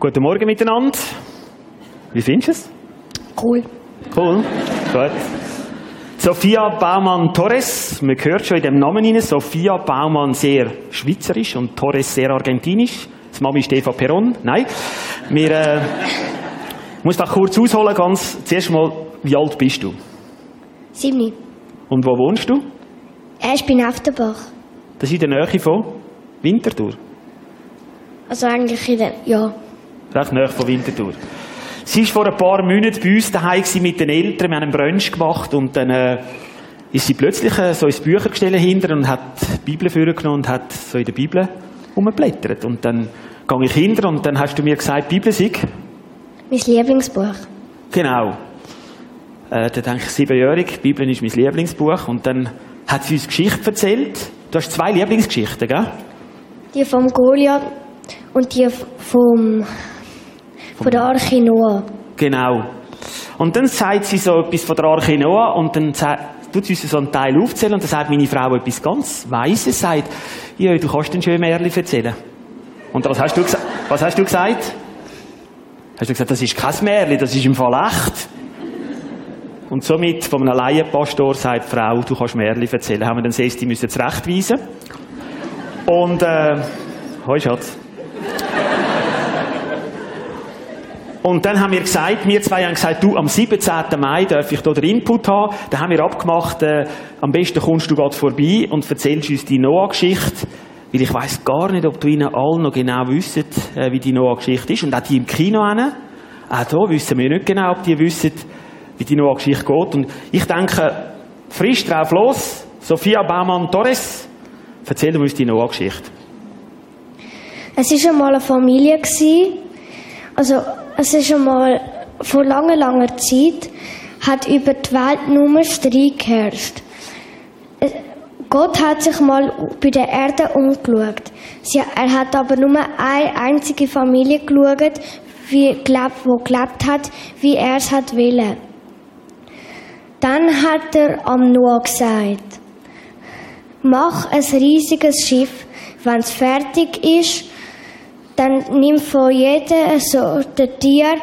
Guten Morgen miteinander. Wie findest du es? Cool. Cool. Gut. Sophia Baumann-Torres, man hört schon in dem Namen rein, Sophia Baumann sehr schweizerisch und Torres sehr argentinisch. Das Mami ist Eva Peron. Nein. Wir, äh, ich muss da kurz ausholen, ganz, zuerst mal, wie alt bist du? Siebni. Und wo wohnst du? Ich bin auf der Bach. Das ist in der Nähe von Winterthur. Also eigentlich in der, ja. Recht nahe von Winterthur. Sie war vor ein paar Monaten bei uns daheim mit den Eltern. Wir haben einen Brunch gemacht und dann äh, ist sie plötzlich äh, so ins Büchergestell hinter und hat die Bibel vorgenommen und hat so in der Bibel umgeblättert. Und dann gehe ich hinter und dann hast du mir gesagt, die Bibel sei. Mein Lieblingsbuch. Genau. Äh, da denke ich, siebenjährig, die Bibel ist mein Lieblingsbuch. Und dann hat sie uns Geschichte erzählt. Du hast zwei Lieblingsgeschichten, gell? Die vom Goliath und die vom, von der Arche Noah. Genau. Und dann sagt sie so etwas von der Arche Noah und dann tut sie so einen Teil aufzählen und dann sagt meine Frau etwas ganz Weises, sagt, ja, du kannst den schönen Märchen erzählen. Und was hast du gesagt? Was hast du gesagt? Hast du gesagt, das ist kein Märchen, das ist im Fall echt? Und somit von einem Laienpastor sagt die Frau, du kannst Märchen erzählen. Haben wir dann Sesti müssen zurechtweisen. Und, äh, hoi Schatz. Und dann haben wir gesagt, wir zwei haben gesagt, du, am 17. Mai darf ich hier den Input haben. Dann haben wir abgemacht, äh, am besten kommst du gerade vorbei und erzählst uns die Noah-Geschichte. Weil ich weiß gar nicht, ob du ihnen allen noch genau wissen, äh, wie die Noah-Geschichte ist. Und auch die im Kino hin. Auch da wissen wir nicht genau, ob die wissen, wie die Noah-Geschichte geht. Und ich denke, frisch drauf los. Sophia Baumann-Torres, erzähl uns die Noah-Geschichte. Es war einmal eine Familie. Also, es ist einmal vor langer, langer Zeit hat über die Welt nur Streit geherrscht. Äh, Gott hat sich mal bei der Erde umgeschaut. Er hat aber nur eine einzige Familie geschaut, wie gelebt, wo gelebt hat, wie er es hat wollen. Dann hat er am Noah gesagt, mach ein riesiges Schiff, wenn es fertig ist, dann nimm von jedem Sorte Tier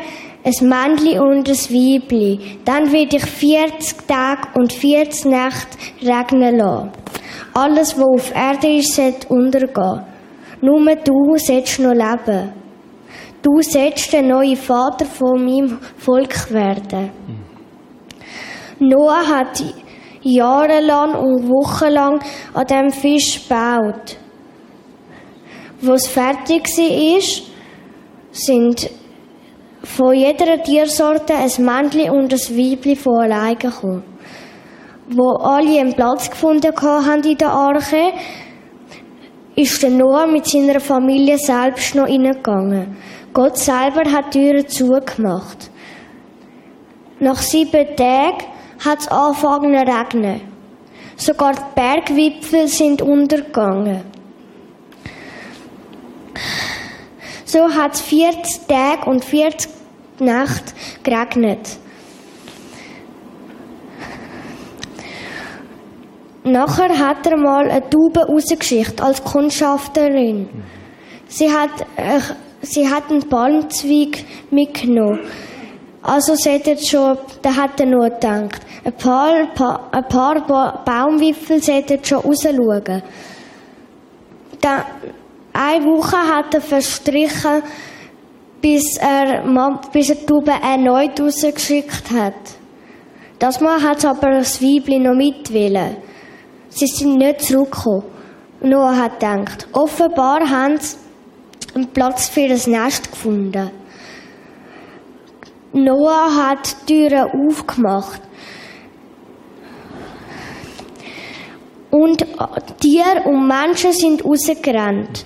ein Männchen und ein Weibli. Dann will ich 40 Tage und 40 Nächte regnen lassen. Alles, was auf Erde ist, sollte untergehen. Nur du sollst noch leben. Du sollst der neue Vater von meinem Volk werden. Noah hat jahrelang und wochenlang an dem Fisch gebaut. Wo es fertig war, sind von jeder Tiersorte ein Männchen und ein Weibchen von alleine gekommen. Wo alle einen Platz gefunden haben in der Arche, ist der Noah mit seiner Familie selbst noch reingegangen. Gott selber hat die Türen zugemacht. Nach sieben Tagen hat es angefangen zu regnen. Sogar die Bergwipfel sind untergegangen. So hat es 40 Tage und 40 Nächte geregnet. Nachher hat er mal eine Taube rausgeschickt als Kundschafterin. Sie hat, äh, sie hat einen Palmzweig mitgenommen. Also seht ihr schon, da hat er nur gedacht. Ein paar, pa, ein paar ba Baumwipfel seht ihr schon rausschauen. Da, eine Woche hat er verstrichen, bis er, bis er die Taube erneut rausgeschickt hat. Das Mal hat aber das Weibli noch mitwillen. Sie sind nicht zurückgekommen. Noah hat gedacht, offenbar haben sie einen Platz für das Nest gefunden. Noah hat die Türen aufgemacht. Und Tiere und Menschen sind rausgerannt.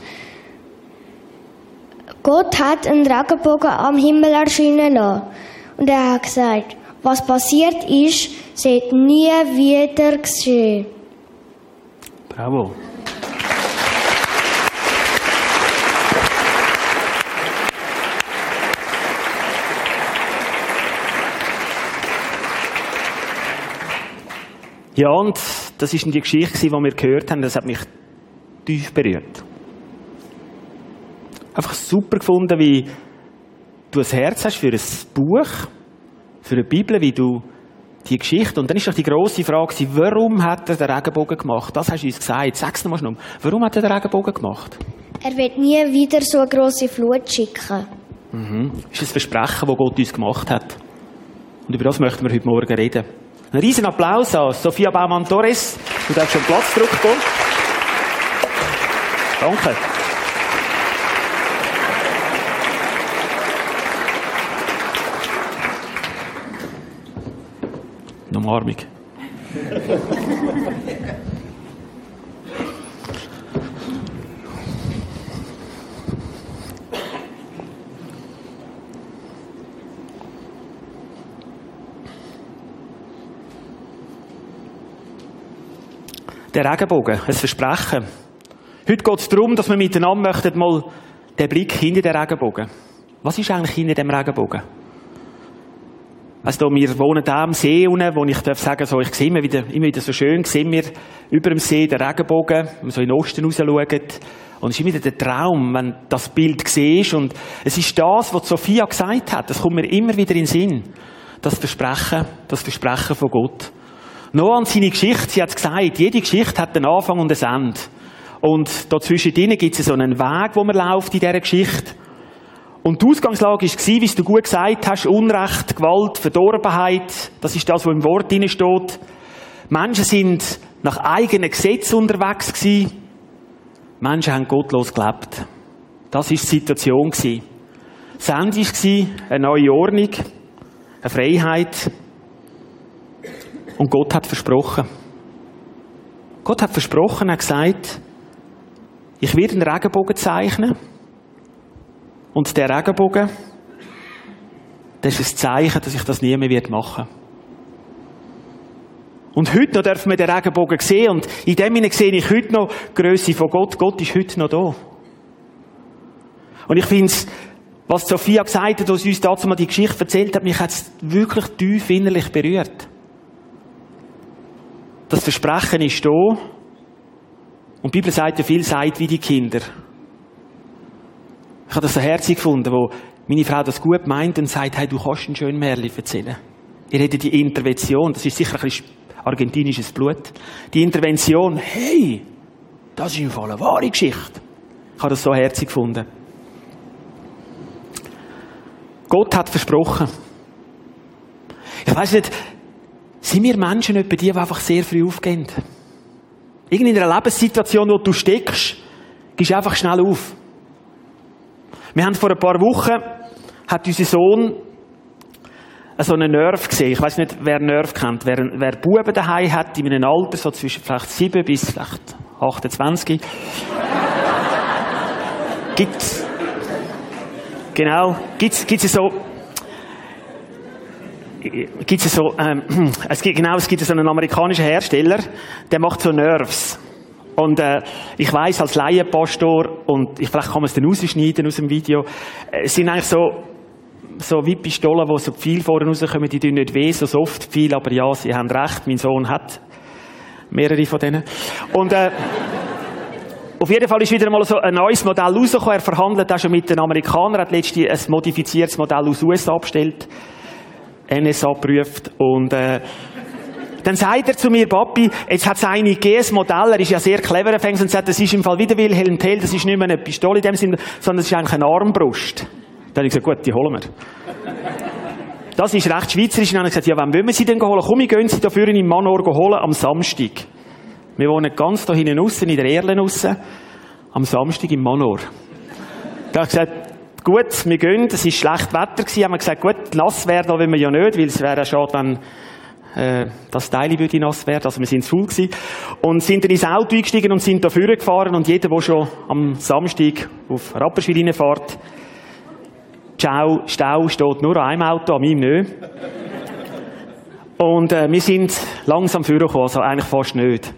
Gott hat einen Regenbogen am Himmel erscheinen lassen. Und er hat gesagt, was passiert ist, wird nie wieder geschehen. Bravo. Ja, und das ist die Geschichte, die wir gehört haben. Das hat mich tief berührt. Einfach super gefunden, wie du ein Herz hast für ein Buch, für eine Bibel, wie du die Geschichte. Und dann ist doch die grosse Frage, warum hat er den Regenbogen gemacht? Das hast du uns gesagt. Sag's nochmal schnell. Warum hat er den Regenbogen gemacht? Er wird nie wieder so eine grosse Flut schicken. Mhm. Das ist ein Versprechen, das Gott uns gemacht hat. Und über das möchten wir heute Morgen reden. Ein riesen Applaus an Sophia Baumann-Torres. Du darfst schon Platz zurückkommen. Danke. Umarmung. Der Regenbogen, ein Versprechen. Heute geht es darum, dass wir miteinander möchten mal den Blick hinter den Regenbogen. Was ist eigentlich hinter dem Regenbogen? Also, wir wohnen da am See unten, wo ich darf sagen, so, ich sehe immer wieder, immer wieder so schön, sehen wir über dem See den Regenbogen, wenn wir so in den Osten raus schauen. Und es ist immer wieder der Traum, wenn das Bild siehst. Und es ist das, was Sophia gesagt hat. Das kommt mir immer wieder in den Sinn. Das Versprechen, das Versprechen von Gott. Noch an seine Geschichte, sie hat gesagt, jede Geschichte hat einen Anfang und ein Ende. Und dazwischen gibt es so einen Weg, wo man läuft in dieser Geschichte. Und die Ausgangslage war, wie du gut gesagt hast, Unrecht, Gewalt, Verdorbenheit. Das ist das, was im Wort drin steht. Menschen sind nach eigenen Gesetzen unterwegs gewesen. Menschen haben gottlos gelebt. Das war die Situation. Das Ende war eine neue Ordnung, eine Freiheit. Und Gott hat versprochen. Gott hat versprochen, er hat gesagt, ich werde einen Regenbogen zeichnen. Und der Regenbogen, das ist ein Zeichen, dass ich das nie mehr machen werde. Und heute noch dürfen wir den Regenbogen sehen. Und in dem Sinne sehe ich heute noch die Grösse von Gott. Gott ist heute noch da. Und ich finde es, was Sophia gesagt hat, als sie uns dazu mal die Geschichte erzählt hat, mich hat es wirklich tief innerlich berührt. Das Versprechen ist da. Und die Bibel sagt ja viel, seid wie die Kinder. Ich habe das so herzig gefunden, wo meine Frau das gut meint und sagt, hey, du kannst einen schönen Märchen erzählen. Ihr hättet die Intervention, das ist sicher ein bisschen argentinisches Blut. Die Intervention, hey, das ist im Fall eine wahre Geschichte. Ich habe das so herzig gefunden. Gott hat versprochen. Ich weiß nicht, sind wir Menschen etwa die, die einfach sehr früh aufgehen? Irgendwie in einer Lebenssituation, wo du steckst, gehst du einfach schnell auf. Wir haben vor ein paar Wochen, hat unser Sohn so einen Nerv gesehen. Ich weiß nicht, wer Nerv kennt. Wer, wer Buben daheim hat, in einem Alter, so zwischen vielleicht 7 bis vielleicht 28. gibt genau, gibt's, gibt's so, gibt es so, ähm, es gibt, genau, es gibt so einen amerikanischen Hersteller, der macht so Nerves. Und äh, ich weiß als Laienpastor, und ich, vielleicht kann man es dann rausschneiden aus dem Video, äh, es sind eigentlich so, so wie Pistolen, wo so viel vorne rauskommen, die tun nicht weh, so soft viel, aber ja, sie haben recht, mein Sohn hat mehrere von denen. Und äh, auf jeden Fall ist wieder mal so ein neues Modell rausgekommen. Er verhandelt auch schon mit den Amerikanern, hat letztlich ein modifiziertes Modell aus USA bestellt, NSA geprüft und äh, dann sagt er zu mir, Papi, jetzt hat es eine gegeben, Modell, er ist ja sehr clever, er fängt und sagt, das ist im Fall wieder Wilhelm Tell, das ist nicht mehr eine Pistole in dem Sinne, sondern das ist eigentlich eine Armbrust. Dann habe ich gesagt, gut, die holen wir. Das ist recht schweizerisch. Und dann habe ich gesagt, ja, wann wollen wir sie denn holen? Komm, wir gehen sie dafür in Manor holen am Samstag. Wir wohnen ganz da hinten aussen, in der Erlen aussen, am Samstag im Manor. Da habe ich gesagt, gut, wir gehen, es war schlecht Wetter gewesen, haben wir gesagt, gut, nass werden wollen wir ja nicht, weil es wäre ja schade, wenn äh, das Teil würde nass werden, also wir sind zu voll gewesen. Und sind dann ins Auto eingestiegen und sind da gefahren und jeder, der schon am Samstag auf Rapperswil reinfährt, Ciao, Stau steht nur an einem Auto, an meinem nicht. Und äh, wir sind langsam vorne gekommen, also eigentlich fast nicht.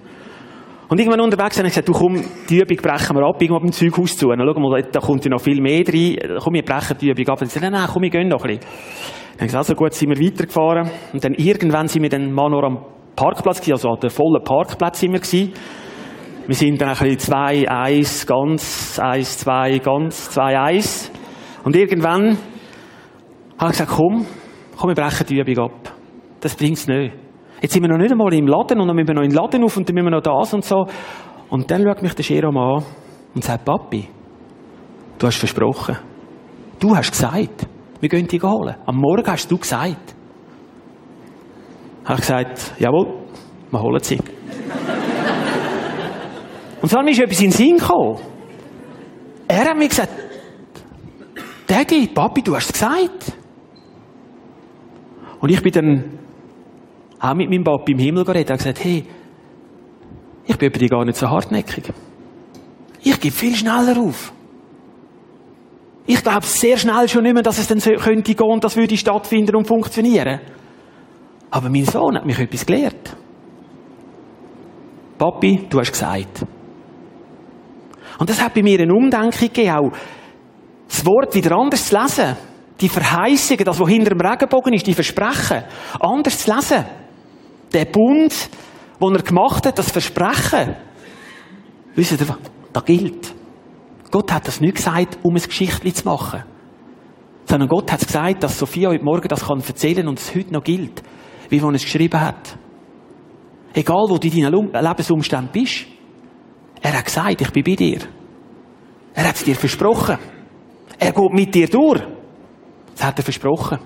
Und irgendwann unterwegs habe ich gesagt, du komm, die Übung brechen wir ab, irgendwo beim Zeughaus zu. Und schau mal, da kommt ja noch viel mehr rein. Komm, wir brechen die Übung ab. Und ich sagte, nein, nein, komm, wir gehen noch ein bisschen. Dann gesagt, also gut, sind wir weitergefahren. Und dann irgendwann sind wir dann mal noch am Parkplatz gewesen, also an der vollen Parkplatz sind wir gewesen. Wir sind dann ein bisschen zwei, eins, ganz, eins, zwei, ganz, zwei, eins. Und irgendwann habe ich gesagt, komm, komm, wir brechen die Übung ab. Das bringt's nicht. Jetzt sind wir noch nicht einmal im Laden und dann müssen wir noch in den Laden auf und dann müssen wir noch das und so. Und dann schaut mich der Jerome an und sagt, Papi, du hast versprochen. Du hast gesagt, wir gehen die holen. Am Morgen hast du gesagt. Habe ich gesagt, jawohl, wir holen sie. und dann ist etwas in den Sinn gekommen. Er hat mir gesagt, Daddy, Papi, du hast es gesagt. Und ich bin dann auch mit meinem Papi im Himmel geredet und gesagt, hey, ich bin bei dir gar nicht so hartnäckig. Ich gebe viel schneller auf. Ich glaube sehr schnell schon nicht mehr, dass es dann so könnte gehen und das würde stattfinden und funktionieren. Aber mein Sohn hat mich etwas gelehrt. Papi, du hast gesagt. Und das hat bei mir eine Umdenkung gegeben, auch das Wort wieder anders zu lesen. Die Verheißungen, das, was hinter dem Regenbogen ist, die Versprechen, anders zu lesen. Der Bund, den er gemacht hat, das Versprechen. Wisst ihr, das gilt. Gott hat das nicht gesagt, um ein Geschichtchen zu machen. Sondern Gott hat gesagt, dass Sophia heute Morgen das kann erzählen und es heute noch gilt, wie man es geschrieben hat. Egal, wo du in deinen Lebensumständen bist. Er hat gesagt, ich bin bei dir. Er hat es dir versprochen. Er geht mit dir durch. Das hat er versprochen.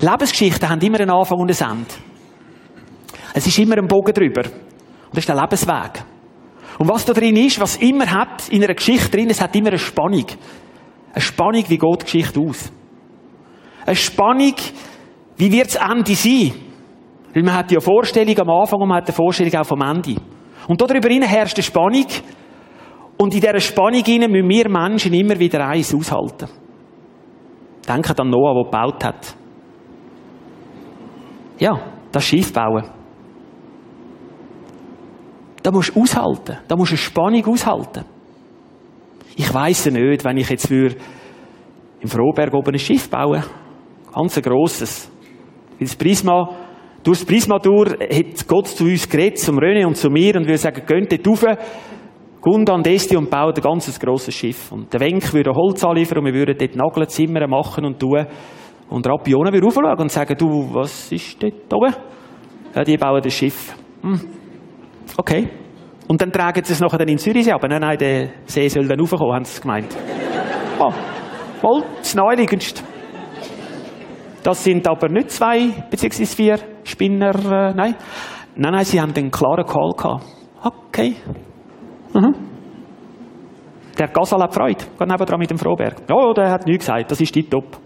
Lebensgeschichten haben immer einen Anfang und ein Ende. Es ist immer ein Bogen drüber. Und das ist der Lebensweg. Und was da drin ist, was immer hat in einer Geschichte drin, es hat immer eine Spannung. Eine Spannung, wie geht die Geschichte aus? Eine Spannung, wie wird das Ende sein? Weil man hat ja Vorstellung am Anfang und man hat eine Vorstellung auch vom Ende. Und darüber herrscht eine Spannung. Und in dieser Spannung müssen wir Menschen immer wieder eins aushalten. Denkt an Noah, der gebaut hat. Ja, das Schiff bauen. Da musst du aushalten. Da musst du eine Spannung aushalten. Ich weiss nicht, wenn ich jetzt für im Frohberg oben ein Schiff bauen Ganz ein grosses. Weil das Prisma, durch das Prisma durch hat Gott zu uns geredet, zum René und zu mir, und wir sagen, geht dort rauf, Gunda und Esti und bauen ein ganz grosses Schiff. Und der Wenk würde Holz anliefern und wir würden dort Nageln, Zimmer machen und tun. Und Rapione würde raufschauen und sagen, du, was ist dort oben? Ja, die bauen das Schiff. Hm. Okay. Und dann tragen sie es nachher in Zürichsee aber nein, nein, der See soll dann raufkommen, haben sie gemeint. Oh, voll, das Neuligendste. Das sind aber nicht zwei beziehungsweise vier Spinner, äh, nein. Nein, nein, sie haben den klaren Call gehabt. Okay. Mhm. Der Gasal hat Freude. Geht nebenan mit dem Froberg. Ja, der hat nichts gesagt. Das ist die Top.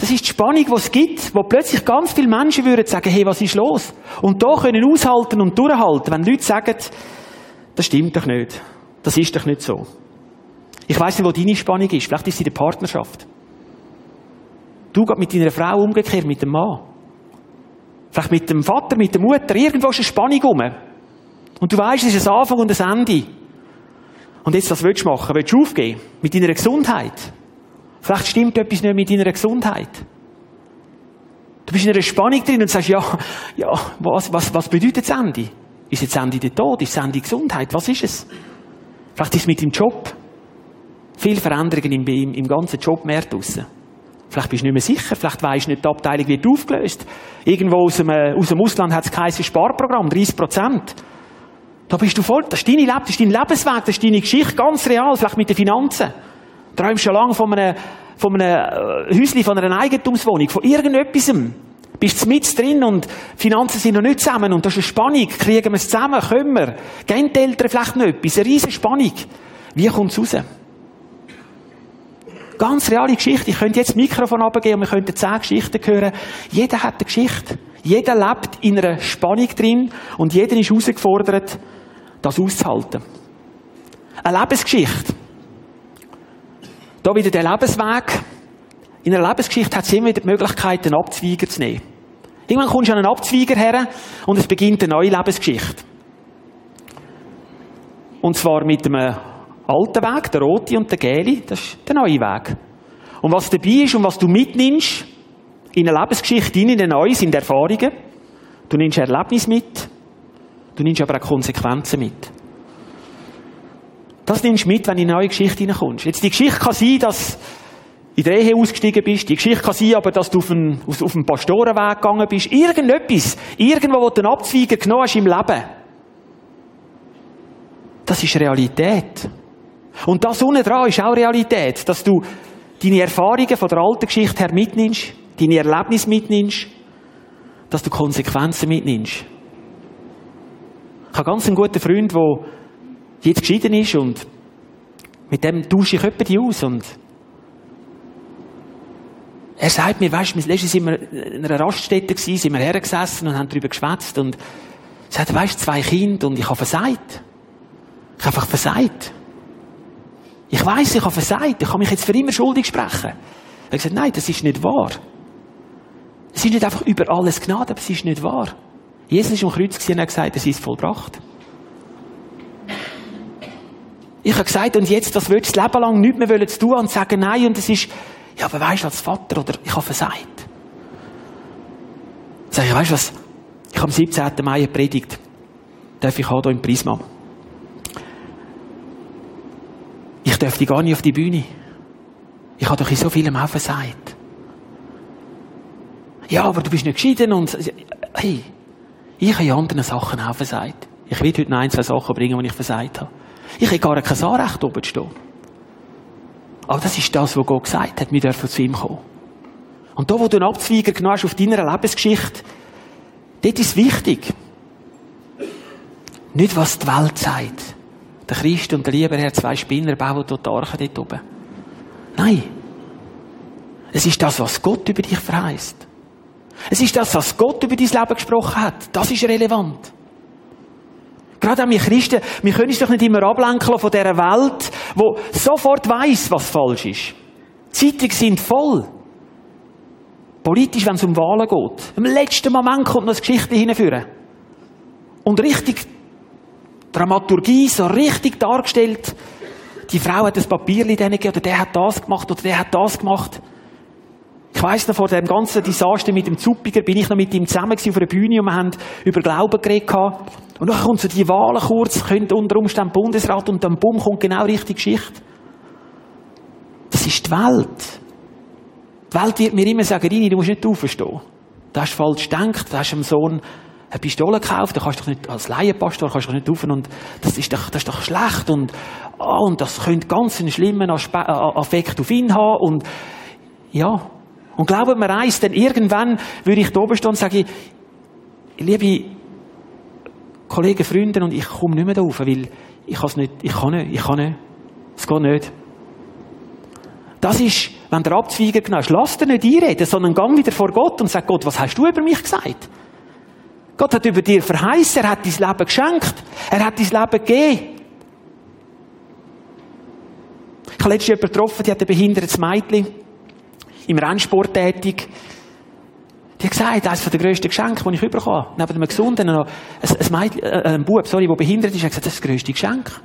Das ist die Spannung, die es gibt, wo plötzlich ganz viele Menschen würden sagen, hey, was ist los? Und da können aushalten und durchhalten, wenn Leute sagen, das stimmt doch nicht. Das ist doch nicht so. Ich weiss nicht, wo deine Spannung ist. Vielleicht ist sie in der Partnerschaft. Du gehst mit deiner Frau umgekehrt, mit dem Mann. Vielleicht mit dem Vater, mit der Mutter. Irgendwo ist eine Spannung rum. Und du weißt, es ist ein Anfang und ein Ende. Und jetzt, was willst du machen? Willst du aufgeben? Mit deiner Gesundheit? Vielleicht stimmt etwas nicht mit deiner Gesundheit. Du bist in einer Spannung drin und sagst, ja, ja, was, was, was bedeutet das Ende? Ist jetzt Ende der Tod? Ist das Ende Gesundheit? Was ist es? Vielleicht ist es mit dem Job. Viele Veränderungen im, im, im ganzen Jobmarkt draussen. Vielleicht bist du nicht mehr sicher, vielleicht weisst du nicht, die Abteilung wird aufgelöst. Irgendwo aus dem, äh, aus dem Ausland hat es kein Sparprogramm, 30 Prozent. Da bist du voll, das ist deine Leben, das ist dein Lebensweg, das ist deine Geschichte, ganz real, vielleicht mit den Finanzen. Träumst schon lange von einem, von einem äh, Häuschen, von einer Eigentumswohnung, von irgendetwas. Bist du mit drin und Finanzen sind noch nicht zusammen und das ist eine Spannung. Kriegen wir es zusammen? Können wir? Gehen die Eltern vielleicht noch etwas? Eine riesige Spannung. Wie kommt es raus? Ganz reale Geschichte. Ich könnte jetzt das Mikrofon abgeben und wir könnten zehn Geschichten hören. Jeder hat eine Geschichte. Jeder lebt in einer Spannung drin und jeder ist herausgefordert, das auszuhalten. Eine Lebensgeschichte. Da wieder der Lebensweg. In einer Lebensgeschichte hat es immer wieder die Möglichkeit, einen Abzweiger zu nehmen. Irgendwann kommst du an einen Abzweiger her und es beginnt eine neue Lebensgeschichte. Und zwar mit einem alten Weg, der rote und der gelbe, das ist der neue Weg. Und was dabei ist und was du mitnimmst in eine Lebensgeschichte, in eine neue, sind Erfahrungen. Du nimmst Erlebnisse mit, du nimmst aber auch Konsequenzen mit. Das nimmst du mit, wenn du in eine neue Geschichte hineinkommst. Jetzt, die Geschichte kann sein, dass in der Ehe ausgestiegen bist. Die Geschichte kann sein, aber dass du auf einen, auf einen Pastorenweg gegangen bist. Irgendetwas. Irgendwo, wo du einen Abzweiger genommen hast im Leben. Das ist Realität. Und das unten dran ist auch Realität, dass du deine Erfahrungen von der alten Geschichte her mitnimmst, deine Erlebnisse mitnimmst, dass du Konsequenzen mitnimmst. Ich habe ganz einen guten Freund, der jetzt geschieden ist und mit dem tausche ich die aus und er sagt mir, weißt du, letztens sind wir in einer Raststätte gewesen, sind wir hergesessen und haben darüber geschwätzt und er sagt, weißt du, zwei Kinder und ich habe versagt. Ich habe einfach versagt. Ich weiß, ich habe versagt. Ich kann mich jetzt für immer schuldig sprechen. Er hat gesagt, nein, das ist nicht wahr. Es ist nicht einfach über alles Gnade, aber es ist nicht wahr. Jesus ist am Kreuz und hat gesagt, es ist vollbracht. Ich habe gesagt, und jetzt, das willst du das Leben lang nicht mehr zu tun und sagen, nein, und es ist, ja, aber weißt du, als Vater, oder ich habe versagt. Sag ich, weißt du was? Ich habe am 17. Mai eine Predigt. Darf ich auch hier im Prisma. Ich dürfte gar nicht auf die Bühne. Ich habe doch in so vielem auch versagt. Ja, aber du bist nicht geschieden und, hey, ich habe in anderen Sachen auch versagt. Ich will heute noch ein, zwei Sachen bringen, die ich versagt habe. Ich habe gar kein Anrecht, oben zu stehen. Aber das ist das, was Gott gesagt hat, wir dürfen zu ihm kommen. Und da, wo du einen Abzweiger genommen hast auf deiner Lebensgeschichte, dort ist wichtig. Nicht, was die Welt sagt. Der Christ und der Lieberherr, zwei Spinner, bauen dort die Arche dort oben. Nein. Es ist das, was Gott über dich verheißt. Es ist das, was Gott über dein Leben gesprochen hat. Das ist relevant. Gerade auch wir Christen, wir können uns doch nicht immer ablenken von dieser Welt, wo sofort weiß, was falsch ist. Die Zeitungen sind voll. Politisch, wenn es um Wahlen geht. Im letzten Moment kommt noch eine Geschichte hinführen. Und richtig Dramaturgie, so richtig dargestellt. Die Frau hat das Papier denen gegeben, oder der hat das gemacht, oder der hat das gemacht. Ich weiss noch, vor dem ganzen Desaster mit dem Zuppiger bin ich noch mit ihm zusammen auf einer Bühne und wir haben über Glauben geredet. Und dann kommt so die Wahlen kurz, könnte unter Umständen Bundesrat und dann bumm, kommt genau die richtige Geschichte. Das ist die Welt. Die Welt wird mir immer sagen, Rini, du musst nicht aufstehen. Du hast falsch gedacht, du hast dem Sohn eine Pistole gekauft, da kannst du doch nicht, als Laienpastor kannst du doch nicht rufen und das ist doch, das ist doch schlecht und, oh, und das könnte ganz einen schlimmen Aspe äh, Affekt auf ihn haben und, ja. Und glauben mir eins, denn irgendwann würde ich da oben stehen und sagen, liebe Kollegen, Freunde, und ich komme nicht mehr da rauf, weil ich kann nicht, ich kann nicht, ich kann nicht. Es geht nicht. Das ist, wenn der Abzweiger genau ist, lass dir nicht einreden, sondern gang wieder vor Gott und sag Gott, was hast du über mich gesagt? Gott hat über dir verheißen, er hat dein Leben geschenkt, er hat dein Leben gegeben. Ich habe letztens jemanden getroffen, die hat ein behindertes Mädchen im Rennsport Die hat gesagt, eines der grössten Geschenke, die ich bekommen habe, neben einem Gesunden, noch ein, ein, Mädchen, äh, ein Bub, sorry, der behindert ist, hat gesagt, das ist das grösste Geschenk.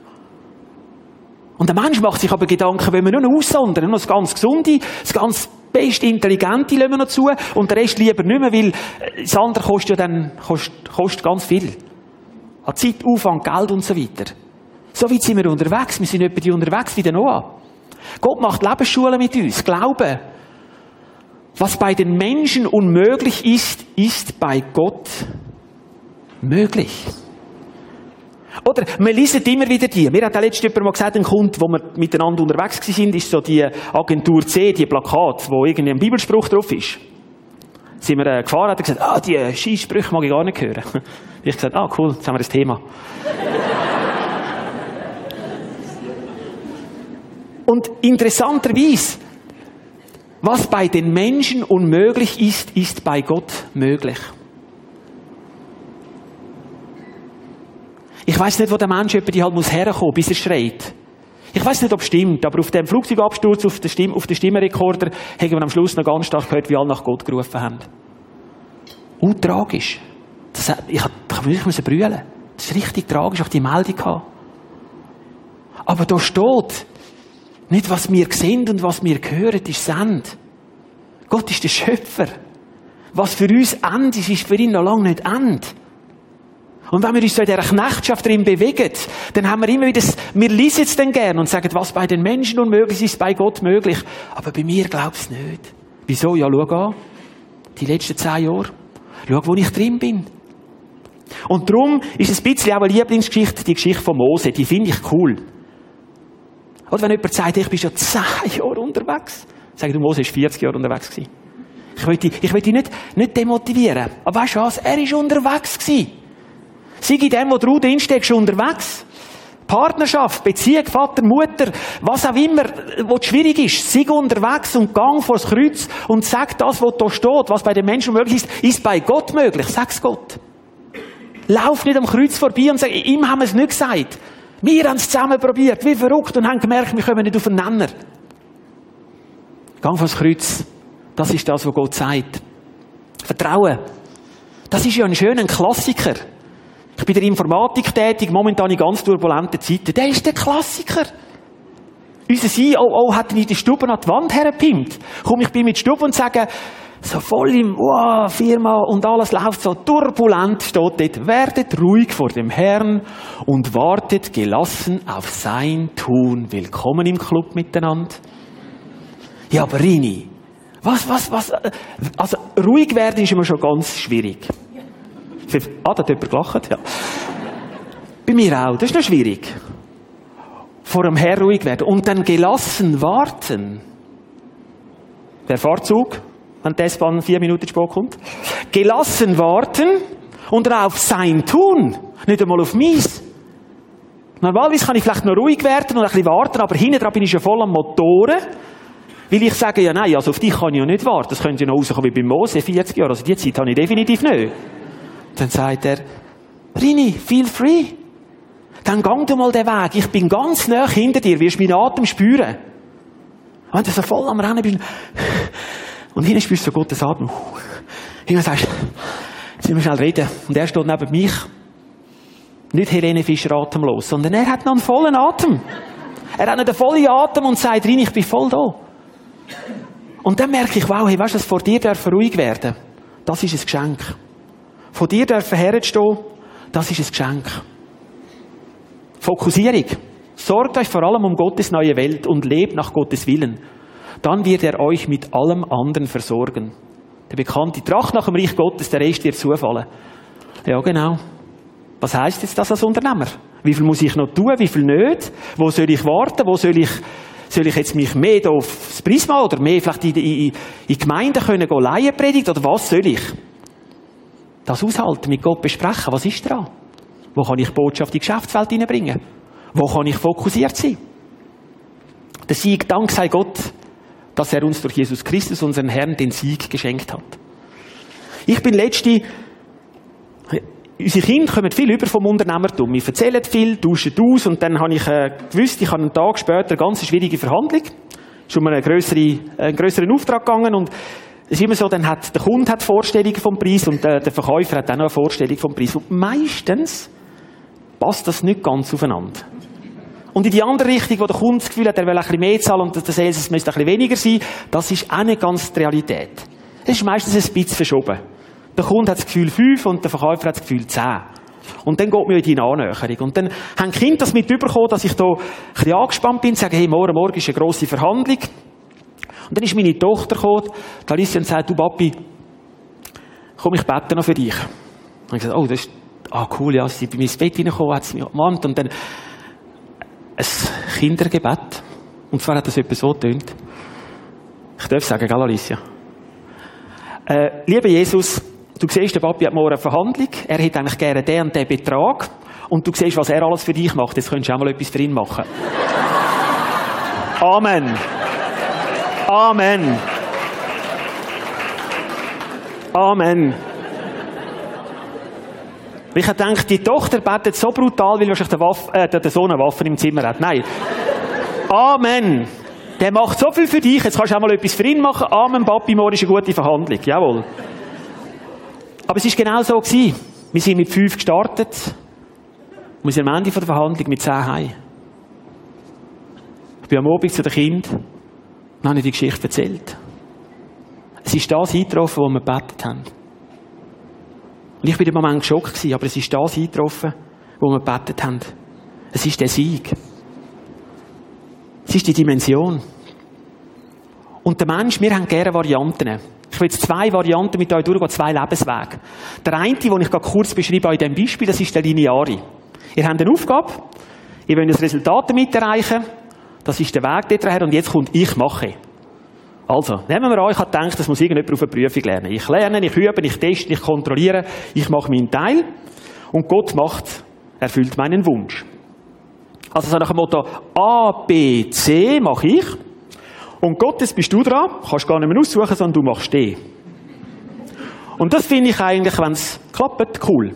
Und der Mensch macht sich aber Gedanken, wenn wir nur noch aussondern, nur das ganz Gesunde, das ganz beste Intelligente lassen wir noch zu und der Rest lieber nicht mehr, weil äh, das andere kostet ja dann, kostet, kostet ganz viel. An Zeit, Aufwand, Geld und so weiter. So weit sind wir unterwegs. Wir sind etwa die unterwegs wie der Noah. Gott macht Lebensschulen mit uns. Glauben. Was bei den Menschen unmöglich ist, ist bei Gott möglich. Oder, wir lesen immer wieder die. Mir hat auch letztes jemand mal gesagt, ein Kunde, wo wir miteinander unterwegs sind, ist so die Agentur C, die Plakat, wo irgendwie ein Bibelspruch drauf ist. Sind wir äh, gefahren, hat er gesagt, ah, die Skisprüche mag ich gar nicht hören. Ich habe gesagt, ah, cool, jetzt haben wir das Thema. Und interessanterweise, was bei den Menschen unmöglich ist, ist bei Gott möglich. Ich weiß nicht, wo der Mensch die halt muss herkommen, bis er schreit. Ich weiß nicht, ob es stimmt, aber auf dem Flugzeugabsturz auf den, Stimm, Stimmenrekorder haben wir am Schluss noch ganz stark gehört, wie alle nach Gott gerufen haben. Und tragisch. Das, ich, ich wirklich brüllen. Das ist richtig tragisch, auch die Meldung gehabt. Aber da steht, nicht was wir sehen und was wir hören, ist Send. Gott ist der Schöpfer. Was für uns End ist, ist für ihn noch lange nicht End. Und wenn wir uns so in dieser Knechtschaft drin bewegen, dann haben wir immer wieder, das, wir lesen es dann gern und sagen, was bei den Menschen unmöglich ist, ist bei Gott möglich. Aber bei mir glaubst du nicht. Wieso? Ja, schau an. Die letzten zehn Jahre. Schau, wo ich drin bin. Und darum ist es ein bisschen auch eine Lieblingsgeschichte, die Geschichte von Mose. Die finde ich cool. Oder wenn jemand sagt, ich bin schon zehn Jahre unterwegs. Sag du, Mose ist 40 Jahre unterwegs gewesen. Ich will dich, ich will dich nicht, nicht demotivieren. Aber weißt du was? Er ist unterwegs gewesen. Sei in dem, wo du drin unterwegs. Partnerschaft, Beziehung, Vater, Mutter, was auch immer, was schwierig ist, sei unterwegs und gang vor das Kreuz und sag das, was da steht, was bei den Menschen möglich ist, ist bei Gott möglich. Sag's Gott. Lauf nicht am Kreuz vorbei und sag, ihm haben wir es nicht gesagt. Wir haben es zusammen probiert, wie verrückt, und haben gemerkt, wir kommen nicht auf einen Nenner. Gang vor das Kreuz. Das ist das, was Gott sagt. Vertrauen. Das ist ja ein schöner Klassiker. Ich bin in der Informatik tätig, momentan in ganz turbulenten Zeiten. Der ist der Klassiker. Unser COO hat in der Stube an die Wand hergepimpt. Komm, ich bin mit Stube und sage, so voll im, wow, Firma und alles läuft so turbulent, steht dort, werdet ruhig vor dem Herrn und wartet gelassen auf sein Tun. Willkommen im Club miteinander. Ja, aber Rini, was, was, was, äh, also ruhig werden ist immer schon ganz schwierig. Ah, da hat jemand gelacht, ja. Bei mir auch, das ist noch schwierig. Vor dem Herr ruhig werden und dann gelassen warten. Der Fahrzug, wenn die S-Bahn vier Minuten spät kommt. Gelassen warten und auf sein Tun, nicht einmal auf mich. Normalerweise kann ich vielleicht noch ruhig werden und ein bisschen warten, aber hinten dran bin ich schon voll am Motoren. Weil ich sage, ja nein, also auf dich kann ich ja nicht warten. Das könnte ja noch rauskommen wie bei Mose, 40 Jahre. Also die Zeit habe ich definitiv nicht. Dann sagt er, Rini, feel free. Dann gang du mal den Weg. Ich bin ganz nah hinter dir, wirst meinen Atem spüren. Wenn du so voll am Rennen bist, und hinten spürst du so Gottes Atem. Hinten sagst jetzt müssen wir schnell reden. Und er steht neben mich. Nicht Helene Fischer atemlos, sondern er hat noch einen vollen Atem. Er hat noch einen vollen Atem und sagt, Rini, ich bin voll da. Und dann merke ich, wow, hey, weißt du, vor dir darf ruhig werden. Das ist ein Geschenk. Von dir dürfen herzustehen, das ist ein Geschenk. Fokussierung. Sorgt euch vor allem um Gottes neue Welt und lebt nach Gottes Willen. Dann wird er euch mit allem anderen versorgen. Der bekannte Tracht nach dem Reich Gottes, der Rest wird zufallen. Ja, genau. Was heißt jetzt das als Unternehmer? Wie viel muss ich noch tun? Wie viel nicht? Wo soll ich warten? Wo soll ich, soll ich jetzt mich mehr aufs Prisma oder mehr vielleicht in, in, in Gemeinden können gehen, Laien predigen? Oder was soll ich? Das aushalten, mit Gott besprechen. Was ist dran? Wo kann ich Botschaft in die Geschäftswelt hineinbringen? Wo kann ich fokussiert sein? Der Sieg, Dank sei Gott, dass er uns durch Jesus Christus, unseren Herrn, den Sieg geschenkt hat. Ich bin letzte, unsere Kinder kommen viel über vom Unternehmertum. Wir erzählen viel, tauschen aus und dann habe ich äh, gewusst, ich habe einen Tag später eine ganz schwierige Verhandlung. Ist um einen grösseren, einen grösseren Auftrag gegangen und es ist immer so, dann hat der Kunde hat Vorstellungen vom Preis und der, der Verkäufer hat auch noch eine Vorstellung vom Preis. Und meistens passt das nicht ganz aufeinander. Und in die andere Richtung, wo der Kunde das Gefühl hat, er will ein bisschen mehr zahlen und der Sales müsste ein bisschen weniger sein, das ist auch nicht ganz die Realität. Es ist meistens ein bisschen verschoben. Der Kunde hat das Gefühl 5 und der Verkäufer hat das Gefühl 10. Und dann geht mir in die Annäherung. Und dann haben die Kinder das mitbekommen, dass ich da ein bisschen angespannt bin, sagen, hey, morgen, morgen ist eine grosse Verhandlung. Und dann ist meine Tochter gekommen, die Alicia, und sagt, du Papi, komm, ich bete noch für dich. Und ich gesagt, oh, das ist, ah, cool, ja, sie ist bei mir ins Bett reingekommen, hat sie mich umarmt, und dann ein Kindergebet. Und zwar hat das etwas so getönt. Ich darf sagen, gell, Alicia? Äh, lieber Jesus, du siehst, der Papi hat morgen eine Verhandlung, er hätte eigentlich gerne den und den Betrag, und du siehst, was er alles für dich macht, jetzt könntest du auch mal etwas für ihn machen. Amen. Amen. Amen. Ich habe gedacht, die Tochter betet so brutal, weil wahrscheinlich der, Waff, äh, der Sohn eine Waffe im Zimmer hat. Nein. Amen. Der macht so viel für dich, jetzt kannst du auch mal etwas für ihn machen. Amen, Papi, morgen ist eine gute Verhandlung. Jawohl. Aber es war genau so. Gewesen. Wir sind mit fünf gestartet. Wir sind am Ende der Verhandlung mit zehn heim. Ich bin am Abend zu den Kindern dann habe ich die Geschichte erzählt. Es ist das eingetroffen, was wir gebetet haben. Und ich bin im Moment geschockt gewesen, aber es ist das eingetroffen, wo wir gebetet haben. Es ist der Sieg. Es ist die Dimension. Und der Mensch, wir haben gerne Varianten. Ich will jetzt zwei Varianten mit euch durchgehen, zwei Lebenswege. Der eine, den ich gerade kurz beschreibe in diesem Beispiel, das ist der Lineare. Ihr habt eine Aufgabe, ihr wollt das Resultat damit erreichen, das ist der Weg dorthin und jetzt kommt «Ich mache». Also, nehmen wir an, ich habe gedacht, das muss irgendjemand auf eine Prüfung lernen. Ich lerne, ich übe, ich teste, ich kontrolliere, ich mache meinen Teil und Gott macht, erfüllt meinen Wunsch. Also so nach dem Motto A, B, C mache ich und Gottes bist du dran, kannst gar nicht mehr aussuchen, sondern du machst D. Und das finde ich eigentlich, wenn es klappt, cool.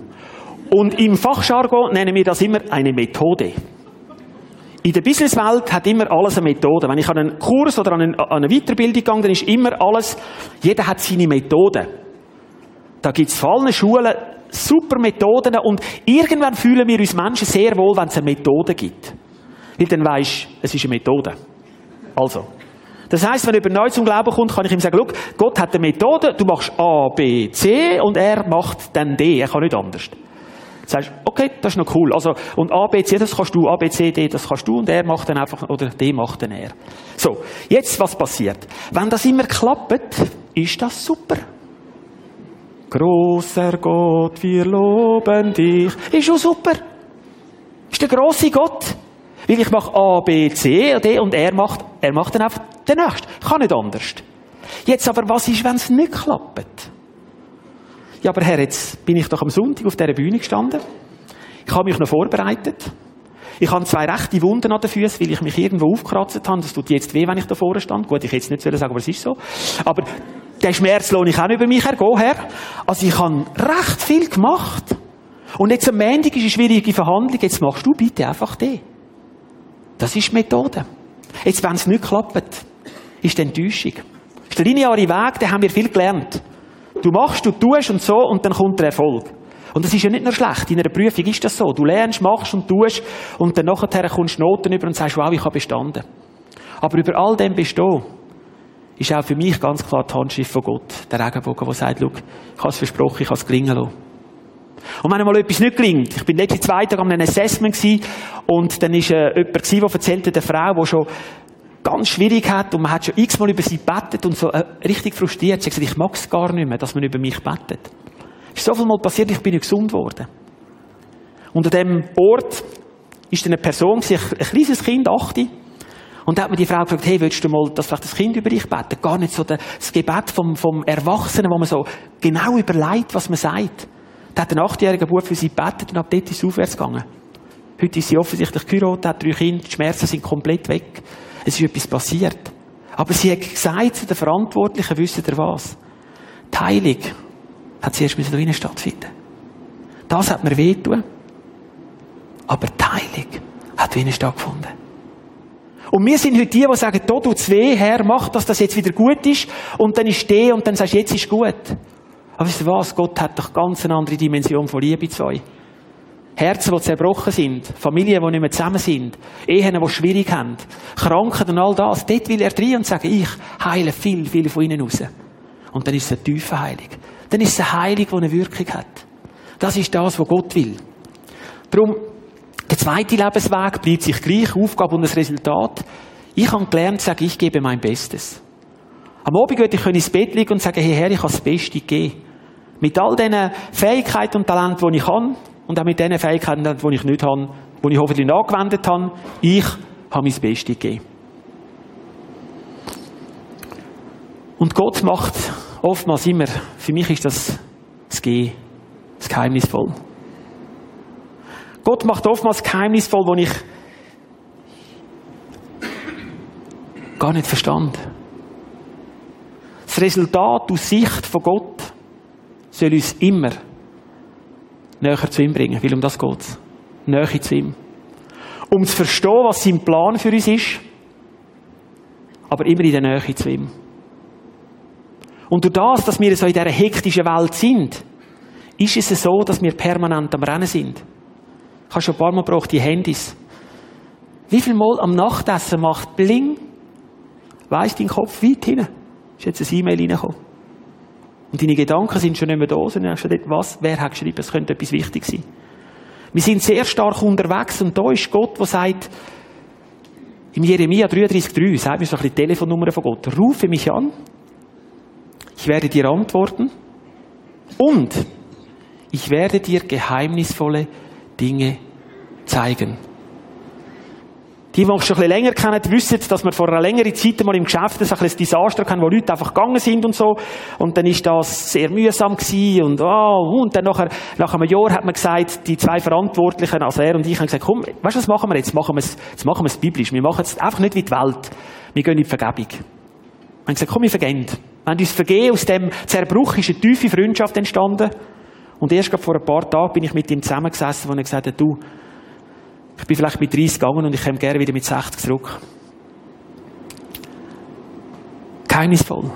Und im Fachjargon nennen wir das immer eine Methode. In der Businesswelt hat immer alles eine Methode. Wenn ich an einen Kurs oder an eine, Weiterbildung gehe, dann ist immer alles, jeder hat seine Methode. Da gibt es vor allen Schulen super Methoden und irgendwann fühlen wir uns Menschen sehr wohl, wenn es eine Methode gibt. Weil dann weisst es ist eine Methode. Also. Das heisst, wenn jemand neu zum Glauben kommt, kann ich ihm sagen, Gott hat eine Methode, du machst A, B, C und er macht dann D. Er kann nicht anders. Sagst, okay, das ist noch cool. Also, und A, B, C, das kannst du, A, B, C, D, das kannst du, und er macht dann einfach, oder D macht dann er. So. Jetzt, was passiert? Wenn das immer klappt, ist das super. Großer Gott, wir loben dich. Ist schon super. Ist der große Gott. Weil ich mache A, B, C, D und er macht, er macht dann einfach den nächsten. Kann nicht anders. Jetzt aber, was ist, wenn es nicht klappt? Ja, aber Herr, jetzt bin ich doch am Sonntag auf dieser Bühne gestanden. Ich habe mich noch vorbereitet. Ich habe zwei rechte Wunden an den Füßen, weil ich mich irgendwo aufgekratzt habe. Das tut jetzt weh, wenn ich da vorne stand. Gut, ich hätte es nicht sagen, aber es ist so. Aber den Schmerz lohne ich auch über mich hergehen, Herr. Also ich habe recht viel gemacht. Und jetzt am Montag ist eine schwierige Verhandlung. Jetzt machst du bitte einfach den. Das ist die Methode. Jetzt, wenn es nicht klappt, ist die Enttäuschung. Das ist der lineare Weg, den haben wir viel gelernt. Du machst, du tust und so und dann kommt der Erfolg. Und das ist ja nicht nur schlecht. In einer Prüfung ist das so. Du lernst, machst und tust und dann nachher kommst du Noten über und sagst, wow, ich habe bestanden. Aber über all dem bestehen ist auch für mich ganz klar die Handschrift von Gott. Der Regenbogen, der sagt, ich habe es versprochen, ich habe es gelingen lassen. Und wenn einmal etwas nicht gelingt, ich bin letzte zwei Tage an einem Assessment gewesen, und dann ist äh, jemand der erzählte der Frau, die schon ganz schwierig hat und man hat schon x-mal über sie bettet und so äh, richtig frustriert. Sie hat gesagt, ich mag es gar nicht mehr, dass man über mich bettet. Ist so viel mal passiert, ich bin nicht gesund worden. Und an dem Ort ist eine Person, ein kleines Kind, achte, und da hat mir die Frau gefragt, hey, willst du mal, dass vielleicht das Kind über dich betet? Gar nicht so das Gebet vom, vom Erwachsenen, wo man so genau überlegt, was man sagt. Da hat ein achtjähriger Bub für sie gebetet und ab dort ist es aufwärts gegangen. Heute ist sie offensichtlich geheiratet, hat drei Kinder, die Schmerzen sind komplett weg. Es ist etwas passiert. Aber sie hat gesagt zu den Verantwortlichen, wisst ihr was? Die Heilung hat zuerst da drinnen stattfinden. Das hat mir wehtun. Aber die Heilung hat drinnen stattgefunden. Und wir sind heute die, die sagen, da tut's weh, Herr, mach, dass das jetzt wieder gut ist. Und dann ist der und dann sagst du, jetzt ist gut. Aber wisst ihr was? Gott hat doch ganz eine andere Dimension von Liebe zu euch. Herzen, die zerbrochen sind, Familien, die nicht mehr zusammen sind, Ehen, die schwierig haben, Kranken und all das. Dort will er drin und sagen, ich heile viel, viel von ihnen raus. Und dann ist es eine tiefe Heilung. Dann ist es eine Heilung, die eine Wirkung hat. Das ist das, was Gott will. Darum, der zweite Lebensweg bleibt sich gleich, Aufgabe und das Resultat. Ich habe gelernt zu sagen, ich gebe mein Bestes. Am Abend würde ich ins Bett liegen und sagen, hey Herr, ich habe das Beste gegeben. Mit all diesen Fähigkeiten und Talenten, die ich habe, und auch mit den Fähigkeiten, die ich nicht habe, die ich hoffentlich angewendet habe, ich habe mein Bestes gegeben. Und Gott macht oftmals immer, für mich ist das das Gehen, das Geheimnisvoll. Gott macht oftmals geheimnisvoll, wo ich gar nicht verstand. Das Resultat aus Sicht von Gott soll uns immer näher zu ihm bringen, weil um das geht es. Näher zu ihm. Um zu verstehen, was sein Plan für uns ist, aber immer in der Nähe zu ihm. Und durch das, dass wir so in dieser hektischen Welt sind, ist es so, dass wir permanent am Rennen sind. Ich habe schon ein paar Mal gebraucht, die Handys. Wie viel Mal am Nachtessen macht Bling? Weiss dein Kopf weit hin? Ist jetzt ein E-Mail reingekommen? Und deine Gedanken sind schon nicht mehr da, sondern hast dort, was, wer hat geschrieben, es könnte etwas wichtig sein. Wir sind sehr stark unterwegs und da ist Gott, der sagt, im Jeremia 33,3 sagt mir so ein bisschen die Telefonnummer von Gott, rufe mich an, ich werde dir antworten und ich werde dir geheimnisvolle Dinge zeigen. Die, die mich schon ein bisschen länger kennen, wissen, dass wir vor einer längeren Zeit mal im Geschäft ein, ein Desaster hatten, wo Leute einfach gegangen sind und so. Und dann ist das sehr mühsam gewesen und, oh, und dann nachher, nach einem Jahr hat man gesagt, die zwei Verantwortlichen, also er und ich, haben gesagt, komm, weißt du, was machen wir jetzt? Machen wir es, jetzt machen wir es biblisch. Wir machen es einfach nicht wie die Welt. Wir gehen in die Vergebung. Wir haben gesagt, komm, wir vergehen. Wir haben uns vergeben. Aus dem Zerbruch ist eine tiefe Freundschaft entstanden. Und erst vor ein paar Tagen bin ich mit ihm zusammengesessen, wo er gesagt hat, du, ich bin vielleicht mit 30 gegangen und ich komme gerne wieder mit 60 zurück. Geheimnisvoll.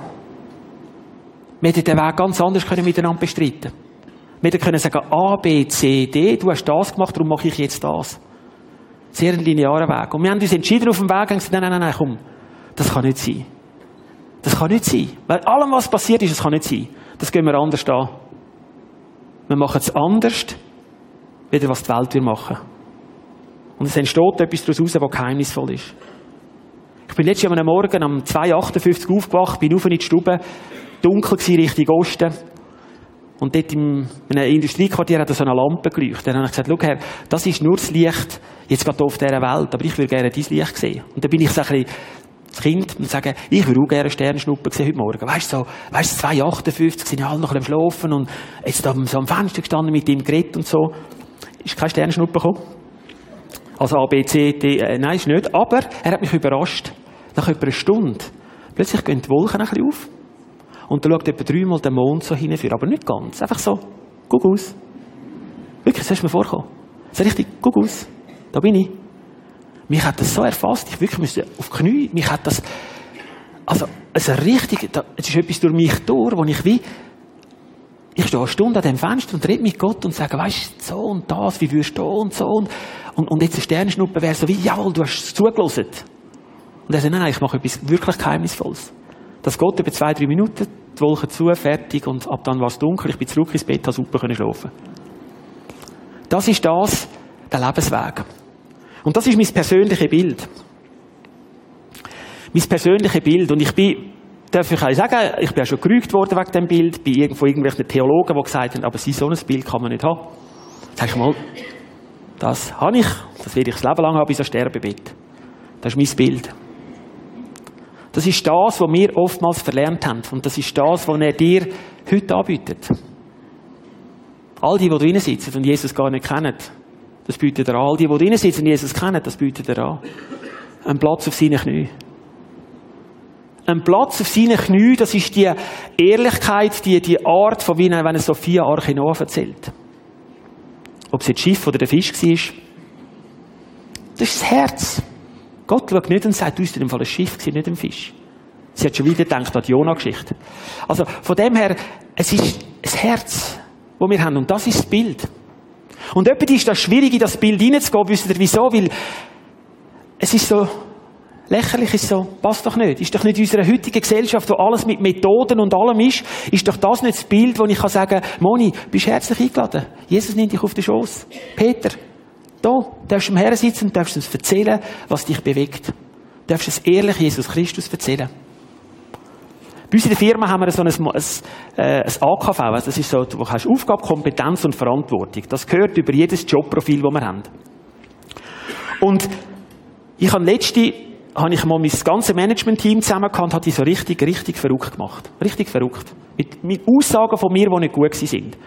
Wir hätten den Weg ganz anders können miteinander bestreiten Wir hätten können sagen, A, B, C, D, du hast das gemacht, darum mache ich jetzt das. Sehr ein linearer Weg. Und wir haben uns entschieden auf dem Weg und gesagt, nein, nein, nein, komm, das kann nicht sein. Das kann nicht sein. Weil allem, was passiert ist, das kann nicht sein. Das gehen wir anders an. Wir machen es anders, wieder was die Welt will machen. Und es entsteht etwas daraus, was geheimnisvoll ist. Ich bin letztes Jahr Morgen um 2.58 aufgewacht, bin auf in die Stube, dunkel gewesen, Richtung Osten. Und dort in einem Industriequartier hat er so eine Lampe geleuchtet. Dann habe ich gesagt, schau her, das ist nur das Licht, jetzt gerade auf dieser Welt, aber ich würde gerne dein Licht sehen. Und dann bin ich so ein bisschen Kind und sagen, ich würde auch gerne Sternschnuppen sehen heute Morgen. Weißt du, so, weißt du, 2,58 sind alle noch am Schlafen und jetzt da so am Fenster gestanden mit ihm geredet und so. Ist kein Sternschnuppe gekommen. Also A, B, C, D, äh, nein, ist nicht. Aber er hat mich überrascht. Nach etwa einer Stunde. Plötzlich gehen die Wolken ein bisschen auf. Und dann schaut etwa dreimal den Mond so hinführen. Aber nicht ganz. Einfach so. Guck aus. Wirklich, das ist mir vorgekommen. So richtig, guck aus. Da bin ich. Mich hat das so erfasst. Ich wirklich müsste auf die Knie. Mich hat das, also, es ist richtig, es ist etwas durch mich durch, wo ich wie, ich stehe eine Stunde an dem Fenster und rede mit Gott und sage, weißt du, so und das, wie wirst du und so und, und, und jetzt eine Sternschnuppe wäre so wie, jawohl, du hast es zugelassen. Und er sagt, nein, nein, ich mache etwas wirklich Geheimnisvolles. Das geht über zwei, drei Minuten, die Wolken zu, fertig und ab dann war es dunkel, ich bin zurück ins Bett, habe super können schlafen. Das ist das, der Lebensweg. Und das ist mein persönliches Bild. Mein persönliches Bild. Und ich bin, darf ich auch sagen, ich bin auch schon gerügt worden wegen dem Bild, bei von irgendwelchen Theologen, die gesagt haben, aber so ein Bild kann man nicht haben. Sag ich mal, das habe ich, das werde ich das Leben lang haben, bis ich Sterbebett. Das ist mein Bild. Das ist das, was wir oftmals verlernt haben. Und das ist das, was er dir heute anbietet. All die, die drinnen sitzen und Jesus gar nicht kennen, das bietet er an. All die, die drinnen sitzen und Jesus kennen, das bietet er an. Ein Platz auf seinen Knie. Ein Platz auf seinen Knie, das ist die Ehrlichkeit, die, die Art, von wie wenn er Sophia Archinoa erzählt. Ob es jetzt Schiff oder der Fisch war. Das ist das Herz. Gott schaut nicht und sagt, du bist in dem Fall ein Schiff, nicht ein Fisch. Sie hat schon wieder gedacht an die Jona-Geschichte. Also, von dem her, es ist ein Herz, das wir haben. Und das ist das Bild. Und etwa ist das schwierig, in das Bild hineinzugehen. Wisst ihr wieso? Weil es ist so lächerlich, ist so, passt doch nicht. Ist doch nicht in unserer heutigen Gesellschaft, wo alles mit Methoden und allem ist, ist doch das nicht das Bild, wo ich kann sagen, Moni, bist herzlich eingeladen. Jesus nimmt dich auf den Schoß. Peter, da darfst du am Herren sitzen und darfst uns erzählen, was dich bewegt. Du darfst es ehrlich Jesus Christus erzählen. Bei uns in der Firma haben wir so ein, ein, äh, ein AKV, also das ist so, du hast Aufgabe, Kompetenz und Verantwortung. Das gehört über jedes Jobprofil, das wir haben. Und ich habe letzte, habe ich mal mein ganzes Management-Team zusammengehabt und habe die so richtig, richtig verrückt gemacht. Richtig verrückt. Mit, mit Aussagen von mir, die nicht gut sind.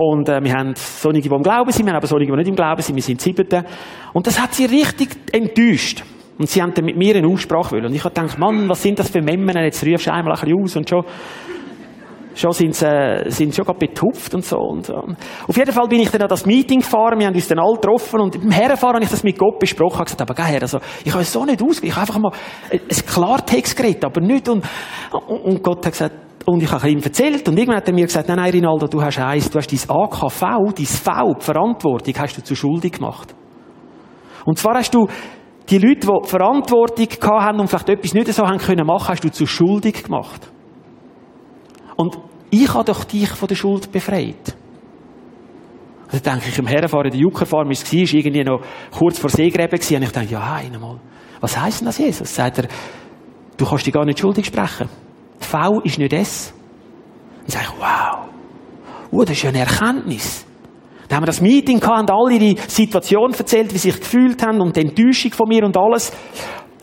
Und äh, wir haben solche, die im Glauben sind, wir haben aber solche, die nicht im Glauben sind, wir sind siebte. Und das hat sie richtig enttäuscht. Und sie haben dann mit mir eine Aussprache wollen. Und ich habe gedacht, Mann, was sind das für Memmen? Jetzt rufst du einmal ein bisschen aus und schon, schon sind sie, äh, sind schon gerade betupft und so. Und, und. Auf jeden Fall bin ich dann an das Meeting gefahren, wir haben uns dann alle getroffen und im Herrenfahren habe ich das mit Gott besprochen, habe gesagt, aber gell, Herr, also, ich habe es so nicht ausgegeben, ich habe einfach mal ein Klartext geredet, aber nicht und, und Gott hat gesagt, und ich habe ihm erzählt und irgendwann hat er mir gesagt, nein, nein, Rinaldo, du hast eins, du hast dein AKV, dein V, die Verantwortung, hast du zu schuldig gemacht. Und zwar hast du die Leute, die Verantwortung haben und vielleicht etwas nicht so haben können machen, hast du zu schuldig gemacht. Und ich habe doch dich von der Schuld befreit. Also denke ich, im Herrenfahren, der Juckerfarm war, es irgendwie noch kurz vor Seegräben gewesen, und ich denke, ja, einmal, was heisst denn das, Jesus? Sagt er, du kannst dich gar nicht schuldig sprechen. V ist nicht S. Dann sage ich, wow, oh, das ist ja eine Erkenntnis. Dann haben wir das Meeting gehabt und alle ihre Situation erzählt, wie sie sich gefühlt haben und die Enttäuschung von mir und alles.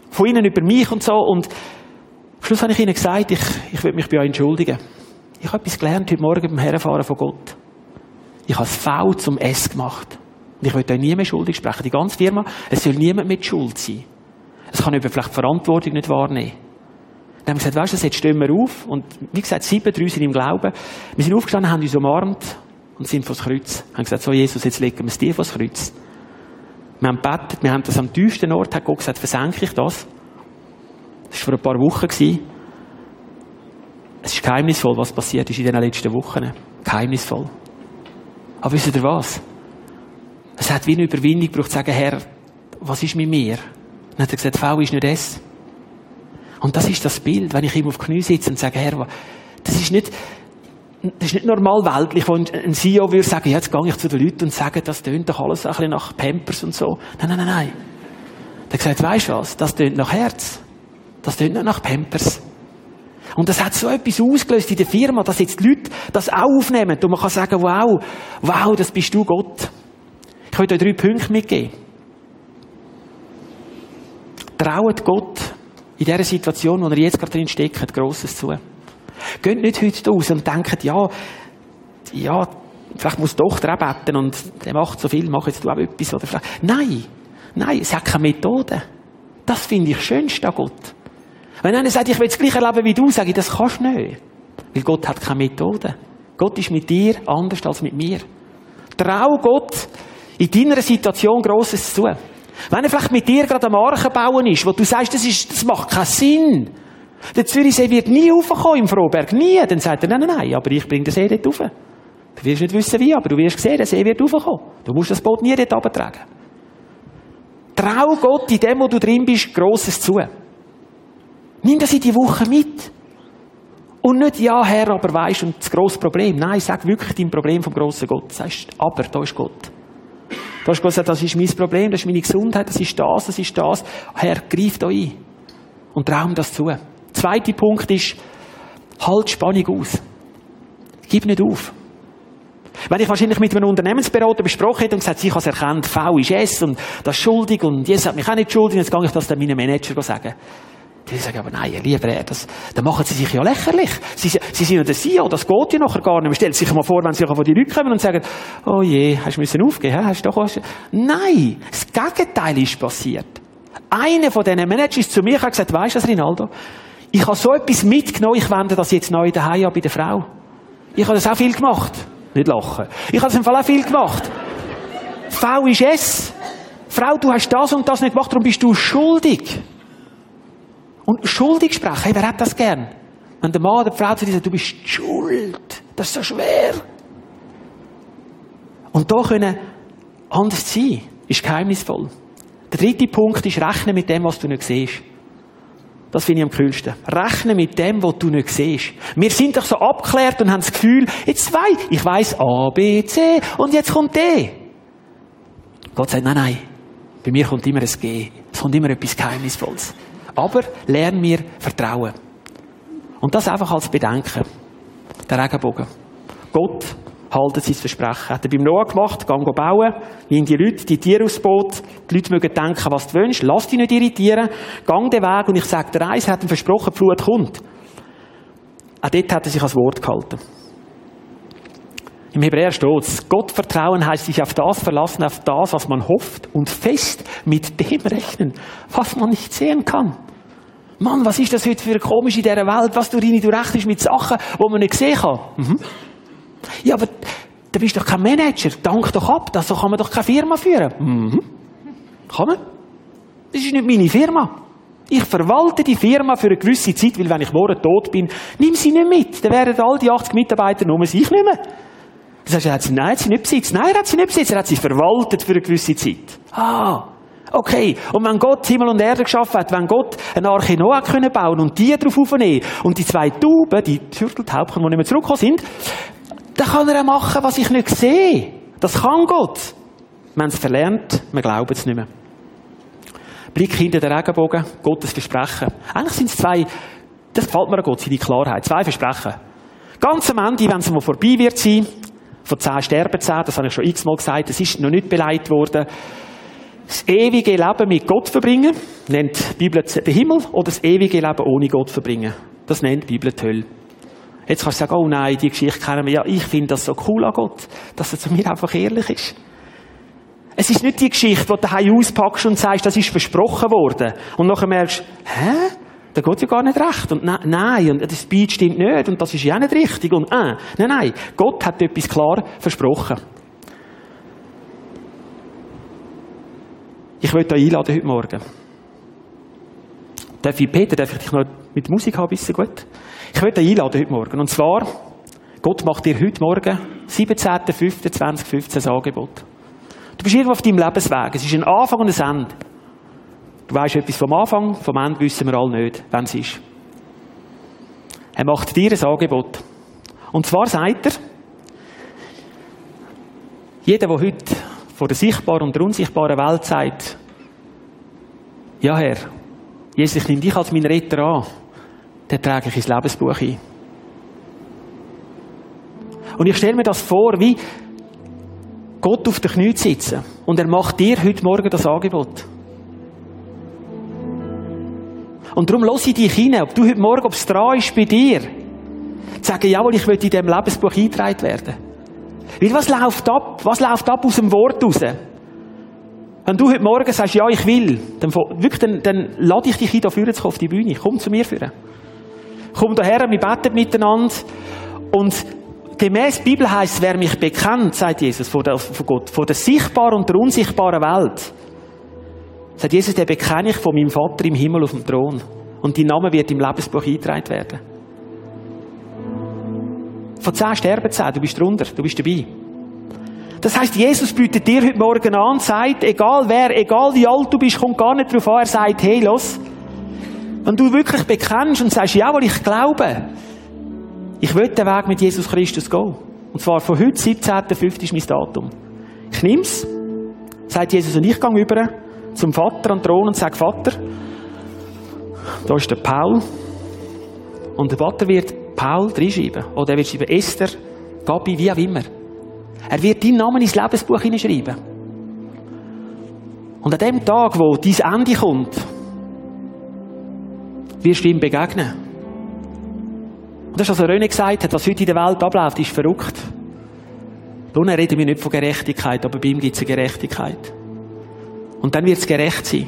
Von ihnen über mich und so. Und am Schluss habe ich ihnen gesagt, ich, ich will mich bei euch entschuldigen. Ich habe etwas gelernt heute Morgen beim Herrenfahren von Gott. Ich habe das V zum S gemacht. Und ich will euch nie mehr schuldig sprechen. Die ganze Firma, es soll niemand mit Schuld sein. Es kann jemand vielleicht die Verantwortung nicht wahrnehmen. Dann haben wir gesagt, weißt du, jetzt stehen wir auf. Und wie gesagt, sieben, drei sind im Glauben. Wir sind aufgestanden, haben uns umarmt und sind vor das Kreuz. Wir haben gesagt, so Jesus, jetzt legen wir es dir vor das Kreuz. Wir haben gebetet, wir haben das am tiefsten Ort, hat Gott gesagt, versenke ich das. Das war vor ein paar Wochen. Gewesen. Es ist geheimnisvoll, was passiert ist in den letzten Wochen. Geheimnisvoll. Aber wisst ihr was? Es hat wie eine Überwindung gebraucht, zu sagen, Herr, was ist mit mir? Dann hat er gesagt, V ist nicht es. Und das ist das Bild, wenn ich ihm auf die Knie sitze und sage, Herr, das ist nicht, das ist nicht normal weltlich, wo ein CEO würde sagen, jetzt gehe ich zu den Leuten und sage, das tönt doch alles ein bisschen nach Pampers und so. Nein, nein, nein, nein. Der gesagt, weisst du was? Das tönt nach Herz. Das tönt nicht nach Pampers. Und das hat so etwas ausgelöst in der Firma, dass jetzt die Leute das auch aufnehmen. Und man kann sagen, wow, wow, das bist du Gott. Ich will euch drei Punkte mitgeben. Traut Gott in dieser Situation, wo er jetzt gerade drin steckt, Grosses zu. Geht nicht heute raus und denkt, ja, ja, vielleicht muss die Tochter auch beten und der macht so viel, mach jetzt du auch etwas. Oder vielleicht. Nein, nein, es hat keine Methode. Das finde ich schönst an Gott. Wenn einer sagt, ich will das gleiche erleben wie du, sage ich, das kannst du nicht. Weil Gott hat keine Methode. Gott ist mit dir anders als mit mir. Trau Gott in deiner Situation Grosses zu. Wenn er vielleicht mit dir gerade am Archen bauen ist, wo du sagst, das, ist, das macht keinen Sinn. Der Zürichsee wird nie raufkommen im Frohberg. Nie. Dann sagt er, nein, nein, nein, aber ich bringe den See dort rauf. Du wirst nicht wissen wie, aber du wirst sehen, der See wird raufkommen. Du musst das Boot nie dort runtertragen. Trau Gott in dem, wo du drin bist, Grosses zu. Nimm das in die Woche mit. Und nicht, ja, Herr, aber weisst, und das grosse Problem. Nein, sag wirklich dein Problem vom grossen Gott. Sagst, aber, da ist Gott. Du hast gesagt, das ist mein Problem, das ist meine Gesundheit, das ist das, das ist das. Herr, greif da ein. Und traum das zu. Zweiter Punkt ist, halt Spannung aus. Gib nicht auf. Wenn ich wahrscheinlich mit einem Unternehmensberater besprochen hätte und gesagt, ich habe es erkannt, V ist S und das ist schuldig und Jesus hat mich auch nicht schuldig, jetzt gehe ich das dann meinem Manager sagen. Die sagen aber, nein, lieber Herr, das, dann machen sie sich ja lächerlich. Sie, sie sind ja der CEO, das geht ja nachher gar nicht. Man stellt sich mal vor, wenn sie von die Leute kommen und sagen, oh je, hast du müssen aufgeben, hast du doch was? Nein, das Gegenteil ist passiert. Einer von diesen Managern ist zu mir und gesagt, weisst du das, Rinaldo? Ich habe so etwas mitgenommen, ich wende das jetzt neu daheim an bei der Frau. Ich habe das auch viel gemacht. Nicht lachen. Ich habe das im Fall auch viel gemacht. V ist es. Frau, du hast das und das nicht gemacht, darum bist du schuldig. Und schuldig sprechen, hey, wer hat das gern? Wenn der Mann oder die Frau zu dir sagt, du bist schuld, das ist so schwer. Und da können anders sein, ist geheimnisvoll. Der dritte Punkt ist, rechne mit dem, was du nicht siehst. Das finde ich am kühlsten. Rechne mit dem, was du nicht siehst. Wir sind doch so abgeklärt und haben das Gefühl, jetzt weiß ich, ich weiß A, B, C und jetzt kommt D. Gott sagt, nein, nein. Bei mir kommt immer ein G. Es kommt immer etwas Geheimnisvolles. Aber lern mir vertrauen. Und das einfach als Bedenken. Der Regenbogen. Gott haltet sein Versprechen. Hat er beim Noah gemacht, gang bauen, nimm die Leute, die Tiere aufs Boot, die Leute mögen denken, was du wünschst, lass dich nicht irritieren, gang den Weg und ich sage dir eins, er hat ihm versprochen, die Flut kommt. Auch dort hat er sich als Wort gehalten. Im Hebräer steht es, Gott vertrauen heißt sich auf das verlassen, auf das, was man hofft und fest mit dem rechnen, was man nicht sehen kann. Mann, was ist das heute für komisch in dieser Welt, was du rein, du rechnest mit Sachen, die man nicht sehen kann. Mhm. Ja, aber du bist doch kein Manager, dank doch ab, so kann man doch keine Firma führen. Mhm. Kann man? Das ist nicht meine Firma. Ich verwalte die Firma für eine gewisse Zeit, weil wenn ich morgen tot bin, nimm sie nicht mit. Dann wären all die 80 Mitarbeiter nur sich nicht mehr. Das heißt, er hat sie nicht besitzt. Nein, er hat sie nicht besitzt. Er hat sie verwaltet für eine gewisse Zeit. Ah. Okay. Und wenn Gott Himmel und Erde geschaffen hat, wenn Gott eine Arche Noah können bauen und die drauf aufnehmen und die zwei Tauben, die Zürteltaubchen, die nicht mehr zurückgekommen sind, dann kann er auch machen, was ich nicht sehe. Das kann Gott. Haben es verlernt, wir glauben es nicht mehr. Blick hinter den Regenbogen, Gottes Versprechen. Eigentlich sind es zwei, das gefällt mir an Gott, seine Klarheit. Zwei Versprechen. Ganz am Ende, wenn es mal vorbei wird sein, von zehn sterben zehn, das habe ich schon x-mal gesagt, es ist noch nicht beleidigt worden, das ewige Leben mit Gott verbringen, nennt die Bibel den Himmel, oder das ewige Leben ohne Gott verbringen. Das nennt die Bibel die Hölle. Jetzt kannst du sagen, oh nein, die Geschichte kennen wir. Ja, ich finde das so cool an Gott, dass er zu mir einfach ehrlich ist. Es ist nicht die Geschichte, die du daheim auspackst und sagst, das ist versprochen worden. Und nachher merkst, hä? Da geht ja gar nicht recht. Und nein, nein, und das Beat stimmt nicht, und das ist ja auch nicht richtig, und äh, nein, nein. Gott hat etwas klar versprochen. Ich möchte euch einladen heute Morgen. Darf ich, Peter, darf ich dich noch mit Musik haben, bisschen gut? Ich möchte euch einladen heute Morgen. Und zwar, Gott macht dir heute Morgen, 17.05.2015, ein Angebot. Du bist irgendwo auf deinem Lebensweg. Es ist ein Anfang und ein Ende. Du weißt etwas vom Anfang, vom Ende wissen wir alle nicht, wenn es ist. Er macht dir ein Angebot. Und zwar sagt er, jeder, der heute vor der sichtbaren und der unsichtbaren Welt sagt, ja Herr, Jesus, ich nehme dich als mein Retter an, den trage ich ins Lebensbuch ein. Und ich stelle mir das vor, wie Gott auf den Knien sitzen und er macht dir heute Morgen das Angebot. Und darum lasse ich dich hinein, ob du heute Morgen, ob es dran ist bei dir, zu sagen, jawohl, ich will in diesem Lebensbuch eingetragen werden. Weil was läuft ab? Was läuft ab aus dem Wort raus? Wenn du heute Morgen sagst, ja, ich will, dann, wirklich, dann, dann lade ich dich ein, da vorne zu auf die Bühne. Komm zu mir führen. Komm daher, wir beten miteinander. Und gemäß Bibel heißt, wer mich bekennt, sagt Jesus, vor, Gott, vor der sichtbaren und der unsichtbaren Welt, Sagt Jesus, der bekenne ich von meinem Vater im Himmel auf dem Thron. Und dein Name wird im Lebensbuch eingetragen werden. Von zehn sterben zehn, du bist drunter, du bist dabei. Das heißt, Jesus bietet dir heute Morgen an sagt, egal wer, egal wie alt du bist, kommt gar nicht darauf an, er sagt, hey, los. Wenn du wirklich bekennst und sagst, jawohl, ich glaube, ich will den Weg mit Jesus Christus gehen. Und zwar von heute, 17.05. ist mein Datum. Ich nimm's, sagt Jesus, und ich gehe über zum Vater an den Thron und sage, Vater, da ist der Paul. Und der Vater wird Paul reinschreiben. Oder er wird schreiben Esther, Gabi, wie auch immer. Er wird deinen Namen ins Lebensbuch hineinschreiben. Und an dem Tag, wo dein Ende kommt, wirst du ihm begegnen. Und das was René gesagt hat, was heute in der Welt abläuft, ist verrückt. Nun reden wir nicht von Gerechtigkeit, aber bei ihm gibt es eine Gerechtigkeit. Und dann wird es gerecht sein.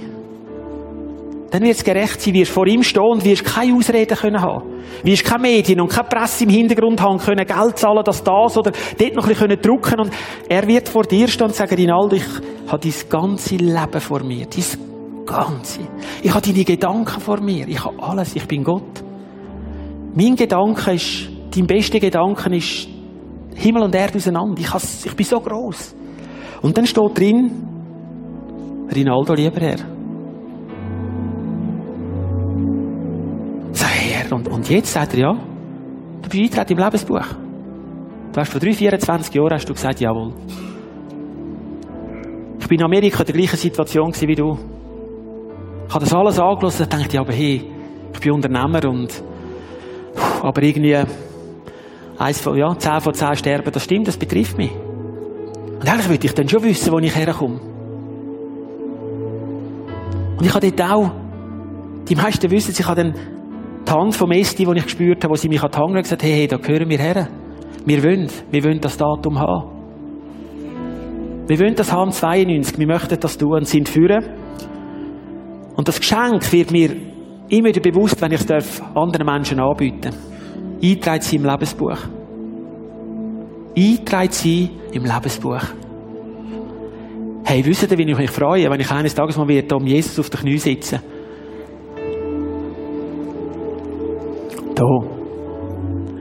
Dann wird es gerecht sein, wirst vor ihm stehen und wirst keine Ausreden können haben. Wirst keine Medien und keine Presse im Hintergrund haben können, Geld zahlen, dass das oder dort noch ein bisschen drucken und er wird vor dir stehen und sagen, Rinaldo, ich habe dein ganze Leben vor mir. Dein ganze. Ich habe deine Gedanken vor mir. Ich habe alles. Ich bin Gott. Mein Gedanke ist, dein bester Gedanke ist Himmel und Erde auseinander. Ich, ich bin so groß. Und dann steht drin, Rinaldo, lieber Herr. Herr, und, und jetzt sagt er ja, du bist eingetreten im Lebensbuch. Du hast vor drei, 24 Jahren hast du gesagt, jawohl. Ich bin in Amerika in der gleichen Situation wie du. Ich habe das alles angeschaut und dachte, aber hey, ich bin Unternehmer und, aber irgendwie, eins von, ja, zehn von zehn sterben, das stimmt, das betrifft mich. Und eigentlich würde ich dann schon wissen, wo ich herkomme. Und ich habe dort auch, die meisten wissen ich habe dann die Hand vom Esti, die ich gespürt habe, wo sie mich an die Hand gesagt hey, hey, da gehören wir her. Wir wollen, wir wollen das Datum haben. Wir wollen das haben 92, wir möchten das tun sind führen. Und das Geschenk wird mir immer wieder bewusst, wenn ich es anderen Menschen anbieten Eintragen sie im Lebensbuch. Eintragen sie im Lebensbuch. Hey, wisst ihr, wie ich mich freue, wenn ich eines Tages mal wieder um Jesus auf den Knie sitze? Da.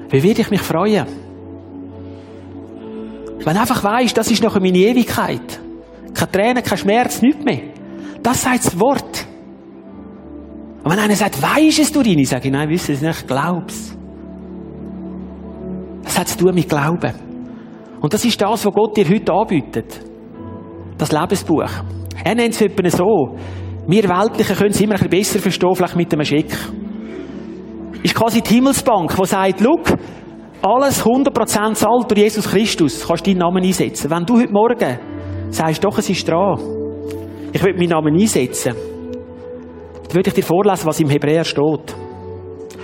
Wie werde ich mich freuen? Wenn einfach weisst, das ist noch meine Ewigkeit. Keine Tränen, kein Schmerz, nichts mehr. Das sagt das Wort. Und wenn einer sagt, weisst es du rein? Ich sage, nein, wisse es nicht, glaub's. Das hat zu tun mit Glauben. Und das ist das, was Gott dir heute anbietet. Das Lebensbuch. Er nennt es etwa so. Wir Weltlichen können es immer ein bisschen besser verstehen, vielleicht mit einem Schick. Ist quasi die Himmelsbank, die sagt, schau, alles 100% zahlt durch Jesus Christus, kannst du deinen Namen einsetzen. Wenn du heute Morgen sagst, doch, es ist dran, ich will meinen Namen einsetzen, dann würde ich dir vorlesen, was im Hebräer steht.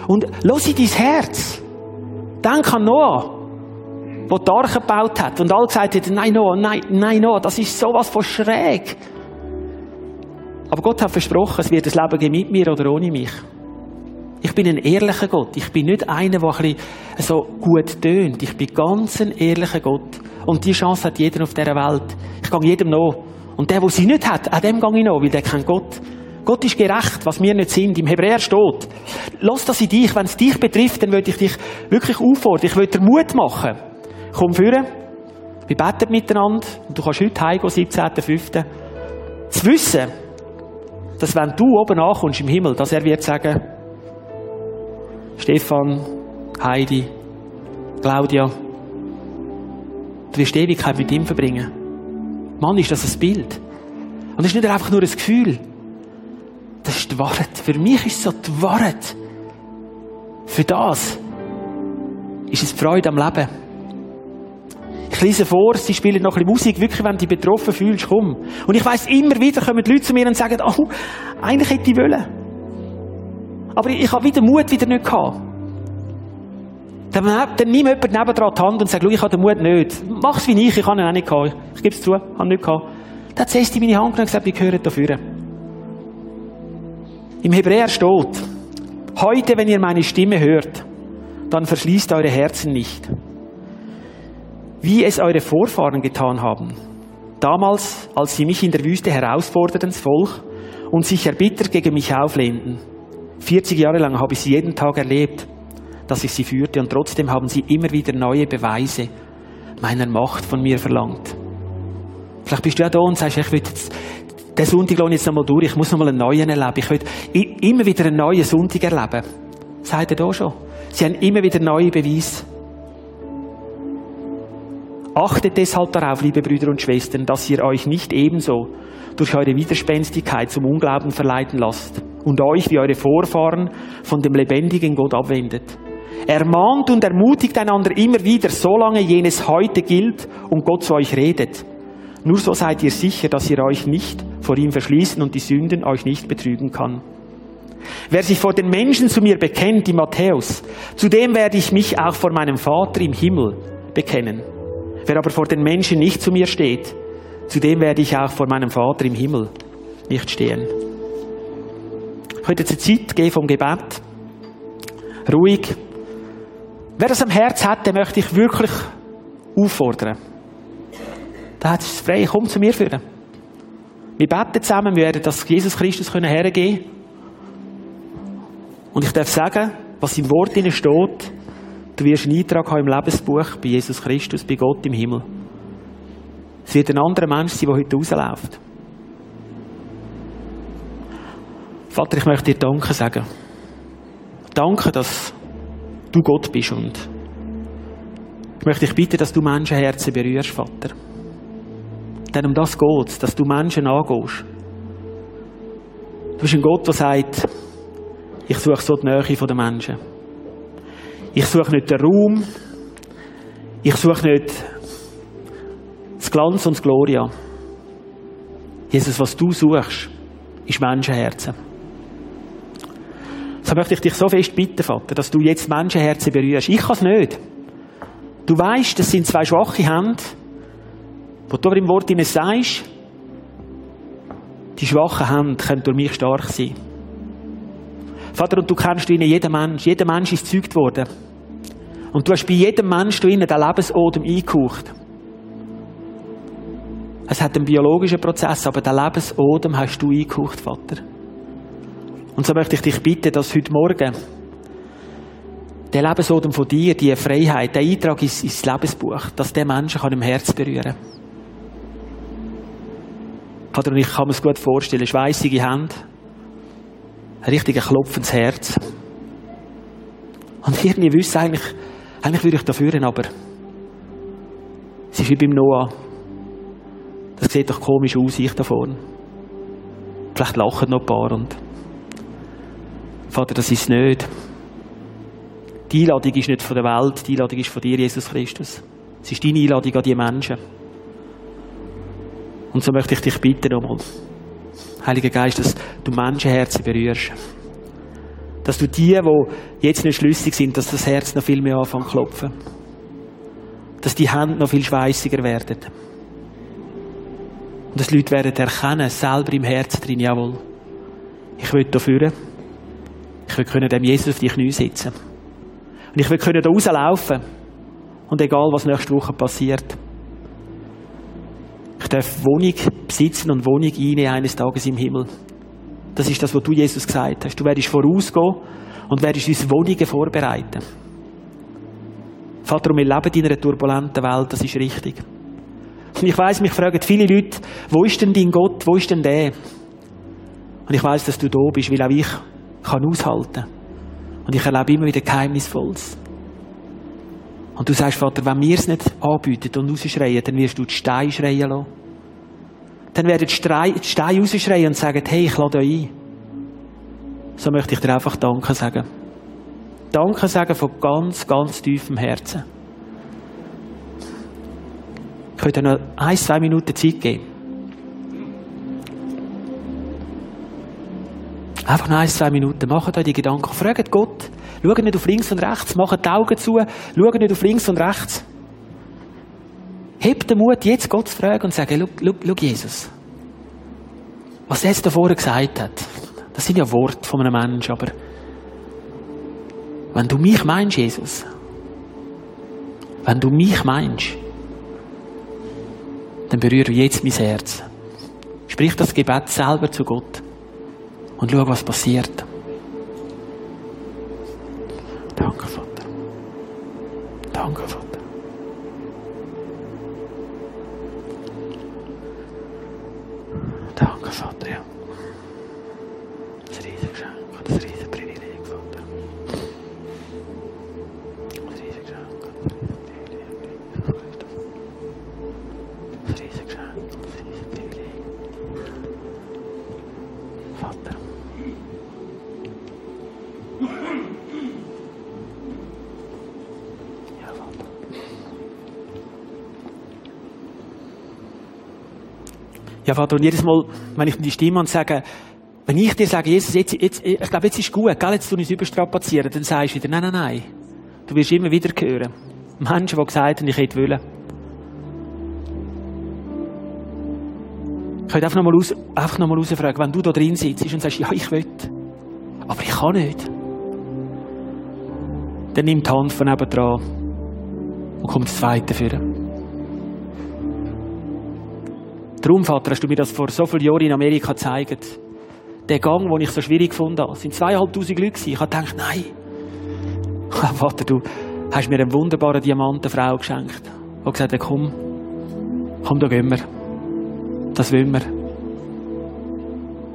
Und los in dein Herz. Denk an Noah, der die Arche gebaut hat und alle gesagt haben, nein, Noah, nein, nein, Noah, das ist sowas von schräg. Aber Gott hat versprochen, es wird das Leben geben mit mir oder ohne mich. Ich bin ein ehrlicher Gott. Ich bin nicht einer, der ein bisschen so gut tönt. Ich bin ganz ein ehrlicher Gott. Und die Chance hat jeder auf dieser Welt. Ich gehe jedem noch. Und der, der sie nicht hat, an dem gehe ich noch, weil der kennt Gott. Gott ist gerecht, was wir nicht sind. Im Hebräer steht. Lass das in dich. Wenn es dich betrifft, dann würde ich dich wirklich auffordern. Ich würde dir Mut machen. Komm führen. Wir beten miteinander. Und du kannst heute heimgehen, 17.05. Zu wissen, dass wenn du oben ankommst im Himmel, dass er wird sagen, Stefan, Heidi, Claudia, du wirst Ewigkeit mit ihm verbringen. Mann, ist das ein Bild. Und das ist nicht einfach nur ein Gefühl. Das ist die Wahrheit. Für mich ist es so die Wahrheit. Für das ist es Freude am Leben. Ich lese vor, sie spielen noch ein bisschen Musik, wirklich, wenn du dich betroffen fühlst, komm. Und ich weiss, immer wieder kommen die Leute zu mir und sagen, oh, eigentlich hätte ich wollen. Aber ich, ich habe wieder Mut wieder nicht gehabt. Dann, dann nimm jemand nebendran die Hand und sag, ich habe den Mut nicht. Mach's wie ich, ich habe ihn auch nicht gehabt. Ich gebe es zu, habe nicht gehabt. Dann hat Cesti meine Hand und gesagt, wir gehören dafür. Im Hebräer steht, heute, wenn ihr meine Stimme hört, dann verschließt eure Herzen nicht. Wie es eure Vorfahren getan haben. Damals, als sie mich in der Wüste herausforderten, das Volk, und sich erbittert gegen mich auflehnten. 40 Jahre lang habe ich sie jeden Tag erlebt, dass ich sie führte und trotzdem haben sie immer wieder neue Beweise meiner Macht von mir verlangt. Vielleicht bist du ja da und sagst, ich will jetzt, den Sonntag lohne jetzt nochmal durch, ich muss nochmal einen neuen erleben. Ich will immer wieder einen neuen Sonntag erleben. Seid ihr da schon? Sie haben immer wieder neue Beweise. Achtet deshalb darauf, liebe Brüder und Schwestern, dass ihr euch nicht ebenso durch eure Widerspenstigkeit zum Unglauben verleiten lasst und euch wie eure Vorfahren von dem lebendigen Gott abwendet. Ermahnt und ermutigt einander immer wieder, solange jenes heute gilt und Gott zu euch redet. Nur so seid ihr sicher, dass ihr euch nicht vor ihm verschließen und die Sünden euch nicht betrügen kann. Wer sich vor den Menschen zu mir bekennt, die Matthäus, zu dem werde ich mich auch vor meinem Vater im Himmel bekennen. Wer aber vor den Menschen nicht zu mir steht, zu dem werde ich auch vor meinem Vater im Himmel nicht stehen. Jetzt eine Zeit geben vom Gebet. Ruhig. Wer das am Herz hat, den möchte ich wirklich auffordern. Da hat es frei. Komm zu mir führen. Wir beten zusammen, wir werden das Jesus Christus hergeben können. Und ich darf sagen, was im Wort steht, du wirst einen Eintrag haben im Lebensbuch bei Jesus Christus, bei Gott im Himmel. Es wird ein anderer Mensch sein, der heute rausläuft. Vater, ich möchte dir Danke sagen. Danke, dass du Gott bist und ich möchte dich bitten, dass du Menschenherzen berührst, Vater. Denn um das geht dass du Menschen angehst. Du bist ein Gott, der sagt, ich suche so die Nähe der Menschen. Ich suche nicht den Raum. Ich suche nicht das Glanz und das Gloria. Jesus, was du suchst, ist Menschenherzen. So möchte ich dich so fest bitten, Vater, dass du jetzt Menschenherzen berührst. Ich kann es nicht. Du weißt, das sind zwei schwache Hände, wo du aber im Wort ihnen sagst, die schwachen Hände können durch mich stark sein. Vater, und du kennst ihnen jeden Mensch. Jeder Mensch ist gezeugt worden. Und du hast bei jedem Mensch du ihnen den Lebensodem eingehaucht. Es hat einen biologischen Prozess, aber den Lebensodem hast du eingehaucht, Vater. Und so möchte ich dich bitten, dass heute Morgen der Lebensodem von dir, die Freiheit, der Eintrag ins, ins Lebensbuch, dass der Menschen kann im Herz berühren und ich kann mir es gut vorstellen, schweißige Hände, ein richtiger klopfendes Herz. Und irgendwie wüsste eigentlich, eigentlich würde ich da führen, aber es ist wie beim Noah. Das sieht doch komisch aus, ich da vorne. Vielleicht lachen noch ein paar und Vater, das ist nicht. Die Einladung ist nicht von der Welt, die Einladung ist von dir, Jesus Christus. Es ist deine Einladung an die Menschen. Und so möchte ich dich bitten nochmal, Heiliger Geist, dass du Menschenherzen berührst. Dass du die, die jetzt nicht schlüssig sind, dass das Herz noch viel mehr anfängt zu klopfen. Dass die Hände noch viel schweißiger werden. Und dass Leute werden erkennen, selber im Herzen drin, jawohl. Ich will da führen. Ich will können dem Jesus auf die Knie sitzen. Und ich will können da rauslaufen. Und egal, was nächste Woche passiert. Ich darf Wohnung besitzen und Wohnung einnehmen eines Tages im Himmel. Das ist das, was du Jesus gesagt hast. Du werdest vorausgehen und werdest uns Wohnungen vorbereiten. Vater, wir leben in einer turbulenten Welt, das ist richtig. Und ich weiß, mich fragen viele Leute, wo ist denn dein Gott, wo ist denn der? Und ich weiß, dass du da bist, weil auch ich kann aushalten. Und ich erlebe immer wieder Geheimnisvolles. Und du sagst, Vater, wenn wir es nicht anbieten und rausschreien, dann wirst du die Steine schreien lassen. Dann werden die Steine rausschreien und sagen, hey, ich lade euch ein. So möchte ich dir einfach Danke sagen. Danke sagen von ganz, ganz tiefem Herzen. Ich könnte noch ein, zwei Minuten Zeit geben. Einfach noch ein, zwei Minuten. Macht euch die Gedanken. Fragt Gott. Schaut nicht auf links und rechts. Macht die Augen zu. Schaut nicht auf links und rechts. Hebt den Mut, jetzt Gott zu fragen und sagen, schau, Jesus. Was er jetzt davor gesagt hat, das sind ja Worte von einem Menschen, aber wenn du mich meinst, Jesus, wenn du mich meinst, dann berühre jetzt mein Herz. Sprich das Gebet selber zu Gott und schau, was passiert. Danke, Vater. Danke, Vater. Danke, Vater, ja. Das riesige Geschenk, das riesige Ja, Vater, und jedes Mal, wenn ich die Stimme und sage, wenn ich dir sage, Jesus, jetzt, jetzt, ich glaube, jetzt ist gut, gell, jetzt tun wir uns überstrapazieren, dann sagst du wieder, nein, nein, nein. Du wirst immer wieder hören. Menschen, die gesagt haben, ich hätte wollen. Ich könnte einfach nochmal raus, noch rausfragen, wenn du da drin sitzt und sagst, ja, ich will. Aber ich kann nicht. Dann nimm die Hand von nebendran und komm das Zweite führen. Darum, Vater, hast du mir das vor so vielen Jahren in Amerika gezeigt. Der Gang, den ich so schwierig gefunden habe, sind zweieinhalbtausend Leute. Ich habe gedacht, nein. Vater, du hast mir eine wunderbare Diamantenfrau geschenkt. Und gesagt, komm, komm, da gehen wir. Das wollen wir.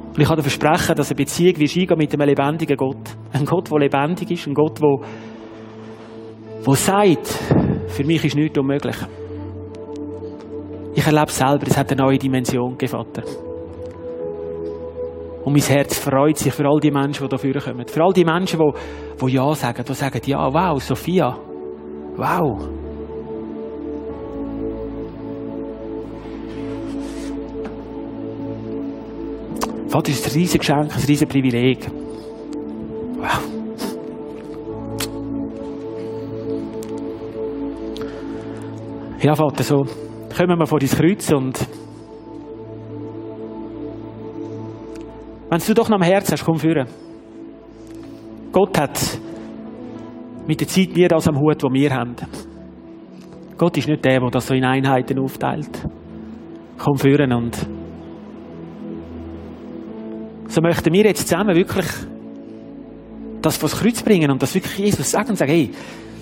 Und ich habe versprechen, dass eine Beziehung wie eingehen mit einem lebendigen Gott. Ein Gott, der lebendig ist. Ein Gott, der, der sagt, für mich ist nichts unmöglich. Ich erlebe selber, es hat eine neue Dimension gegeben, Vater. Und mein Herz freut sich für all die Menschen, die dafür kommen. Für all die Menschen, die, die Ja sagen, die sagen, ja, wow, Sophia. Wow. Vater, es ist ein riesiges Geschenk, ein riesiges Privileg. Wow. Ja, Vater, so kommen wir vor dein Kreuz und wenn du doch noch am Herz hast, komm führen. Gott hat mit der Zeit nie das am Hut, was wir haben. Gott ist nicht der, der das so in Einheiten aufteilt. Komm führen und so möchten wir jetzt zusammen wirklich das vor das Kreuz bringen und das wirklich Jesus sagen und sagen, hey,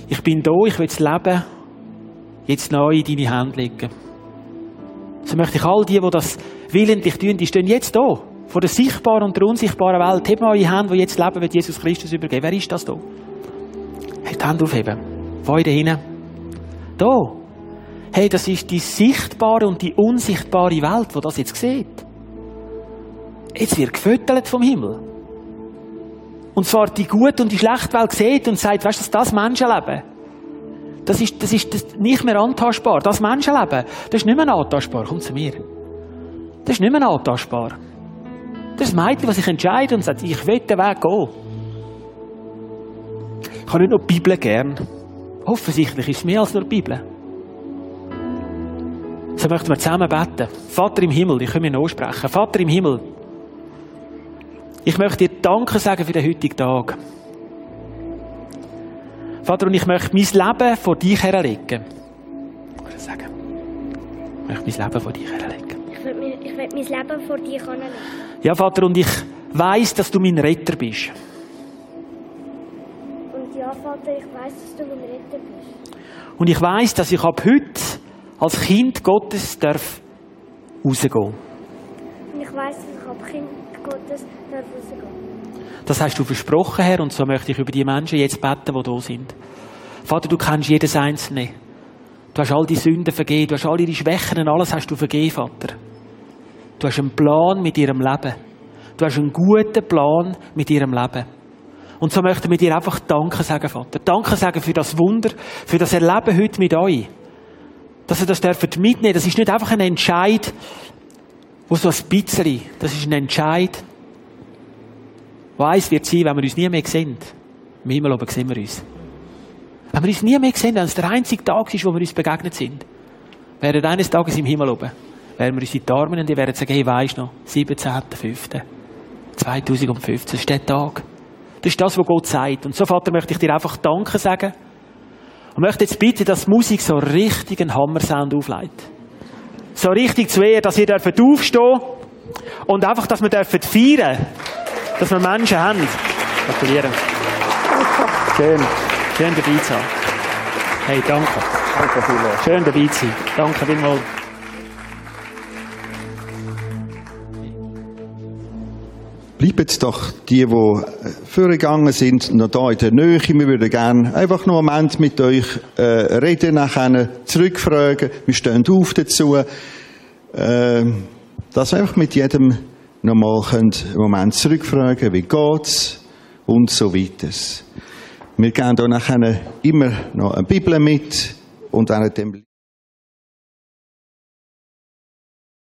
ich bin da, ich will das Leben jetzt neu in deine Hände legen. So möchte ich all die, die das willentlich tun, die stehen jetzt da. Vor der sichtbaren und der unsichtbaren Welt. Mal eure Hände, die jetzt leben, wird Jesus Christus übergeben. Wer ist das da? Hey, die Hände aufheben. Wo da hinten? Da. Hey, das ist die sichtbare und die unsichtbare Welt, wo das jetzt sieht. Jetzt wird gefüttert vom Himmel. Und zwar die gute und die schlechte Welt sieht und sagt, weißt du, das Menschenleben, das ist, das ist das nicht mehr antastbar. Das Menschenleben, das ist nicht mehr antastbar. Komm zu mir. Das ist nicht mehr antastbar. Das ist das Mädchen, das sich entscheidet und sagt, ich will den Weg gehen. Ich habe nicht nur die Bibel gern. Offensichtlich ist es mehr als nur die Bibel. So möchten wir zusammen beten. Vater im Himmel, ich kann mir noch sprechen. Vater im Himmel, ich möchte dir Danke sagen für den heutigen Tag. Vater, und ich möchte mein Leben vor dich herlegen. Ich sagen. Ich möchte mein Leben vor dich herlegen. Ich will, mir, ich will mein Leben vor dir herlegen. Ja, Vater, und ich weiß, dass du mein Retter bist. Und ja, Vater, ich weiß, dass du mein Retter bist. Und ich weiß, dass ich ab heute als Kind Gottes darf rausgehen. Und ich weiß, dass ich ab Kind Gottes darf rausgehen. Das hast du versprochen, Herr, und so möchte ich über die Menschen jetzt beten, die da sind. Vater, du kennst jedes Einzelne. Du hast all die Sünden vergeben, du hast all ihre Schwächen und alles hast du vergeben, Vater. Du hast einen Plan mit ihrem Leben. Du hast einen guten Plan mit ihrem Leben. Und so möchten wir dir einfach Danke sagen, Vater. Danke sagen für das Wunder, für das Erleben heute mit euch. Dass ihr das dürft mitnehmen. Das ist nicht einfach ein Entscheid, wo so ein bisschen, das ist ein Entscheid, wo eins wird sein, wenn wir uns nie mehr sehen. Im Himmel oben sehen wir uns. Wenn wir uns nie mehr sehen, wenn es der einzige Tag ist, wo wir uns begegnet sind, während eines Tages im Himmel oben, werden wir uns in die Arme und die werden sagen, hey, weisst noch, 17.05.2015, das ist der Tag. Das ist das, was Gott sagt. Und so, Vater, möchte ich dir einfach Danke sagen. Und möchte jetzt bitten, dass die Musik so richtig einen Hammersound aufleitet. So richtig zu Ehren, dass ihr dürft aufstehen und einfach, dass wir dürfen feiern dass wir Menschen haben. Gratulieren. Schön. Schön dabei zu sein. Hey, danke. Danke vielmals. Schön dabei zu sein. Danke vielmals. Bleiben doch die, die vorgegangen sind, noch da in der Nähe. Wir würden gerne einfach noch einen Moment mit euch äh, reden, nachher zurückfragen. Wir stehen auf dazu. Äh, dass wir einfach mit jedem nochmal einen Moment zurückfragen, wie geht's und so weiter. Wir geben hier nachher immer noch eine Bibel mit und während dem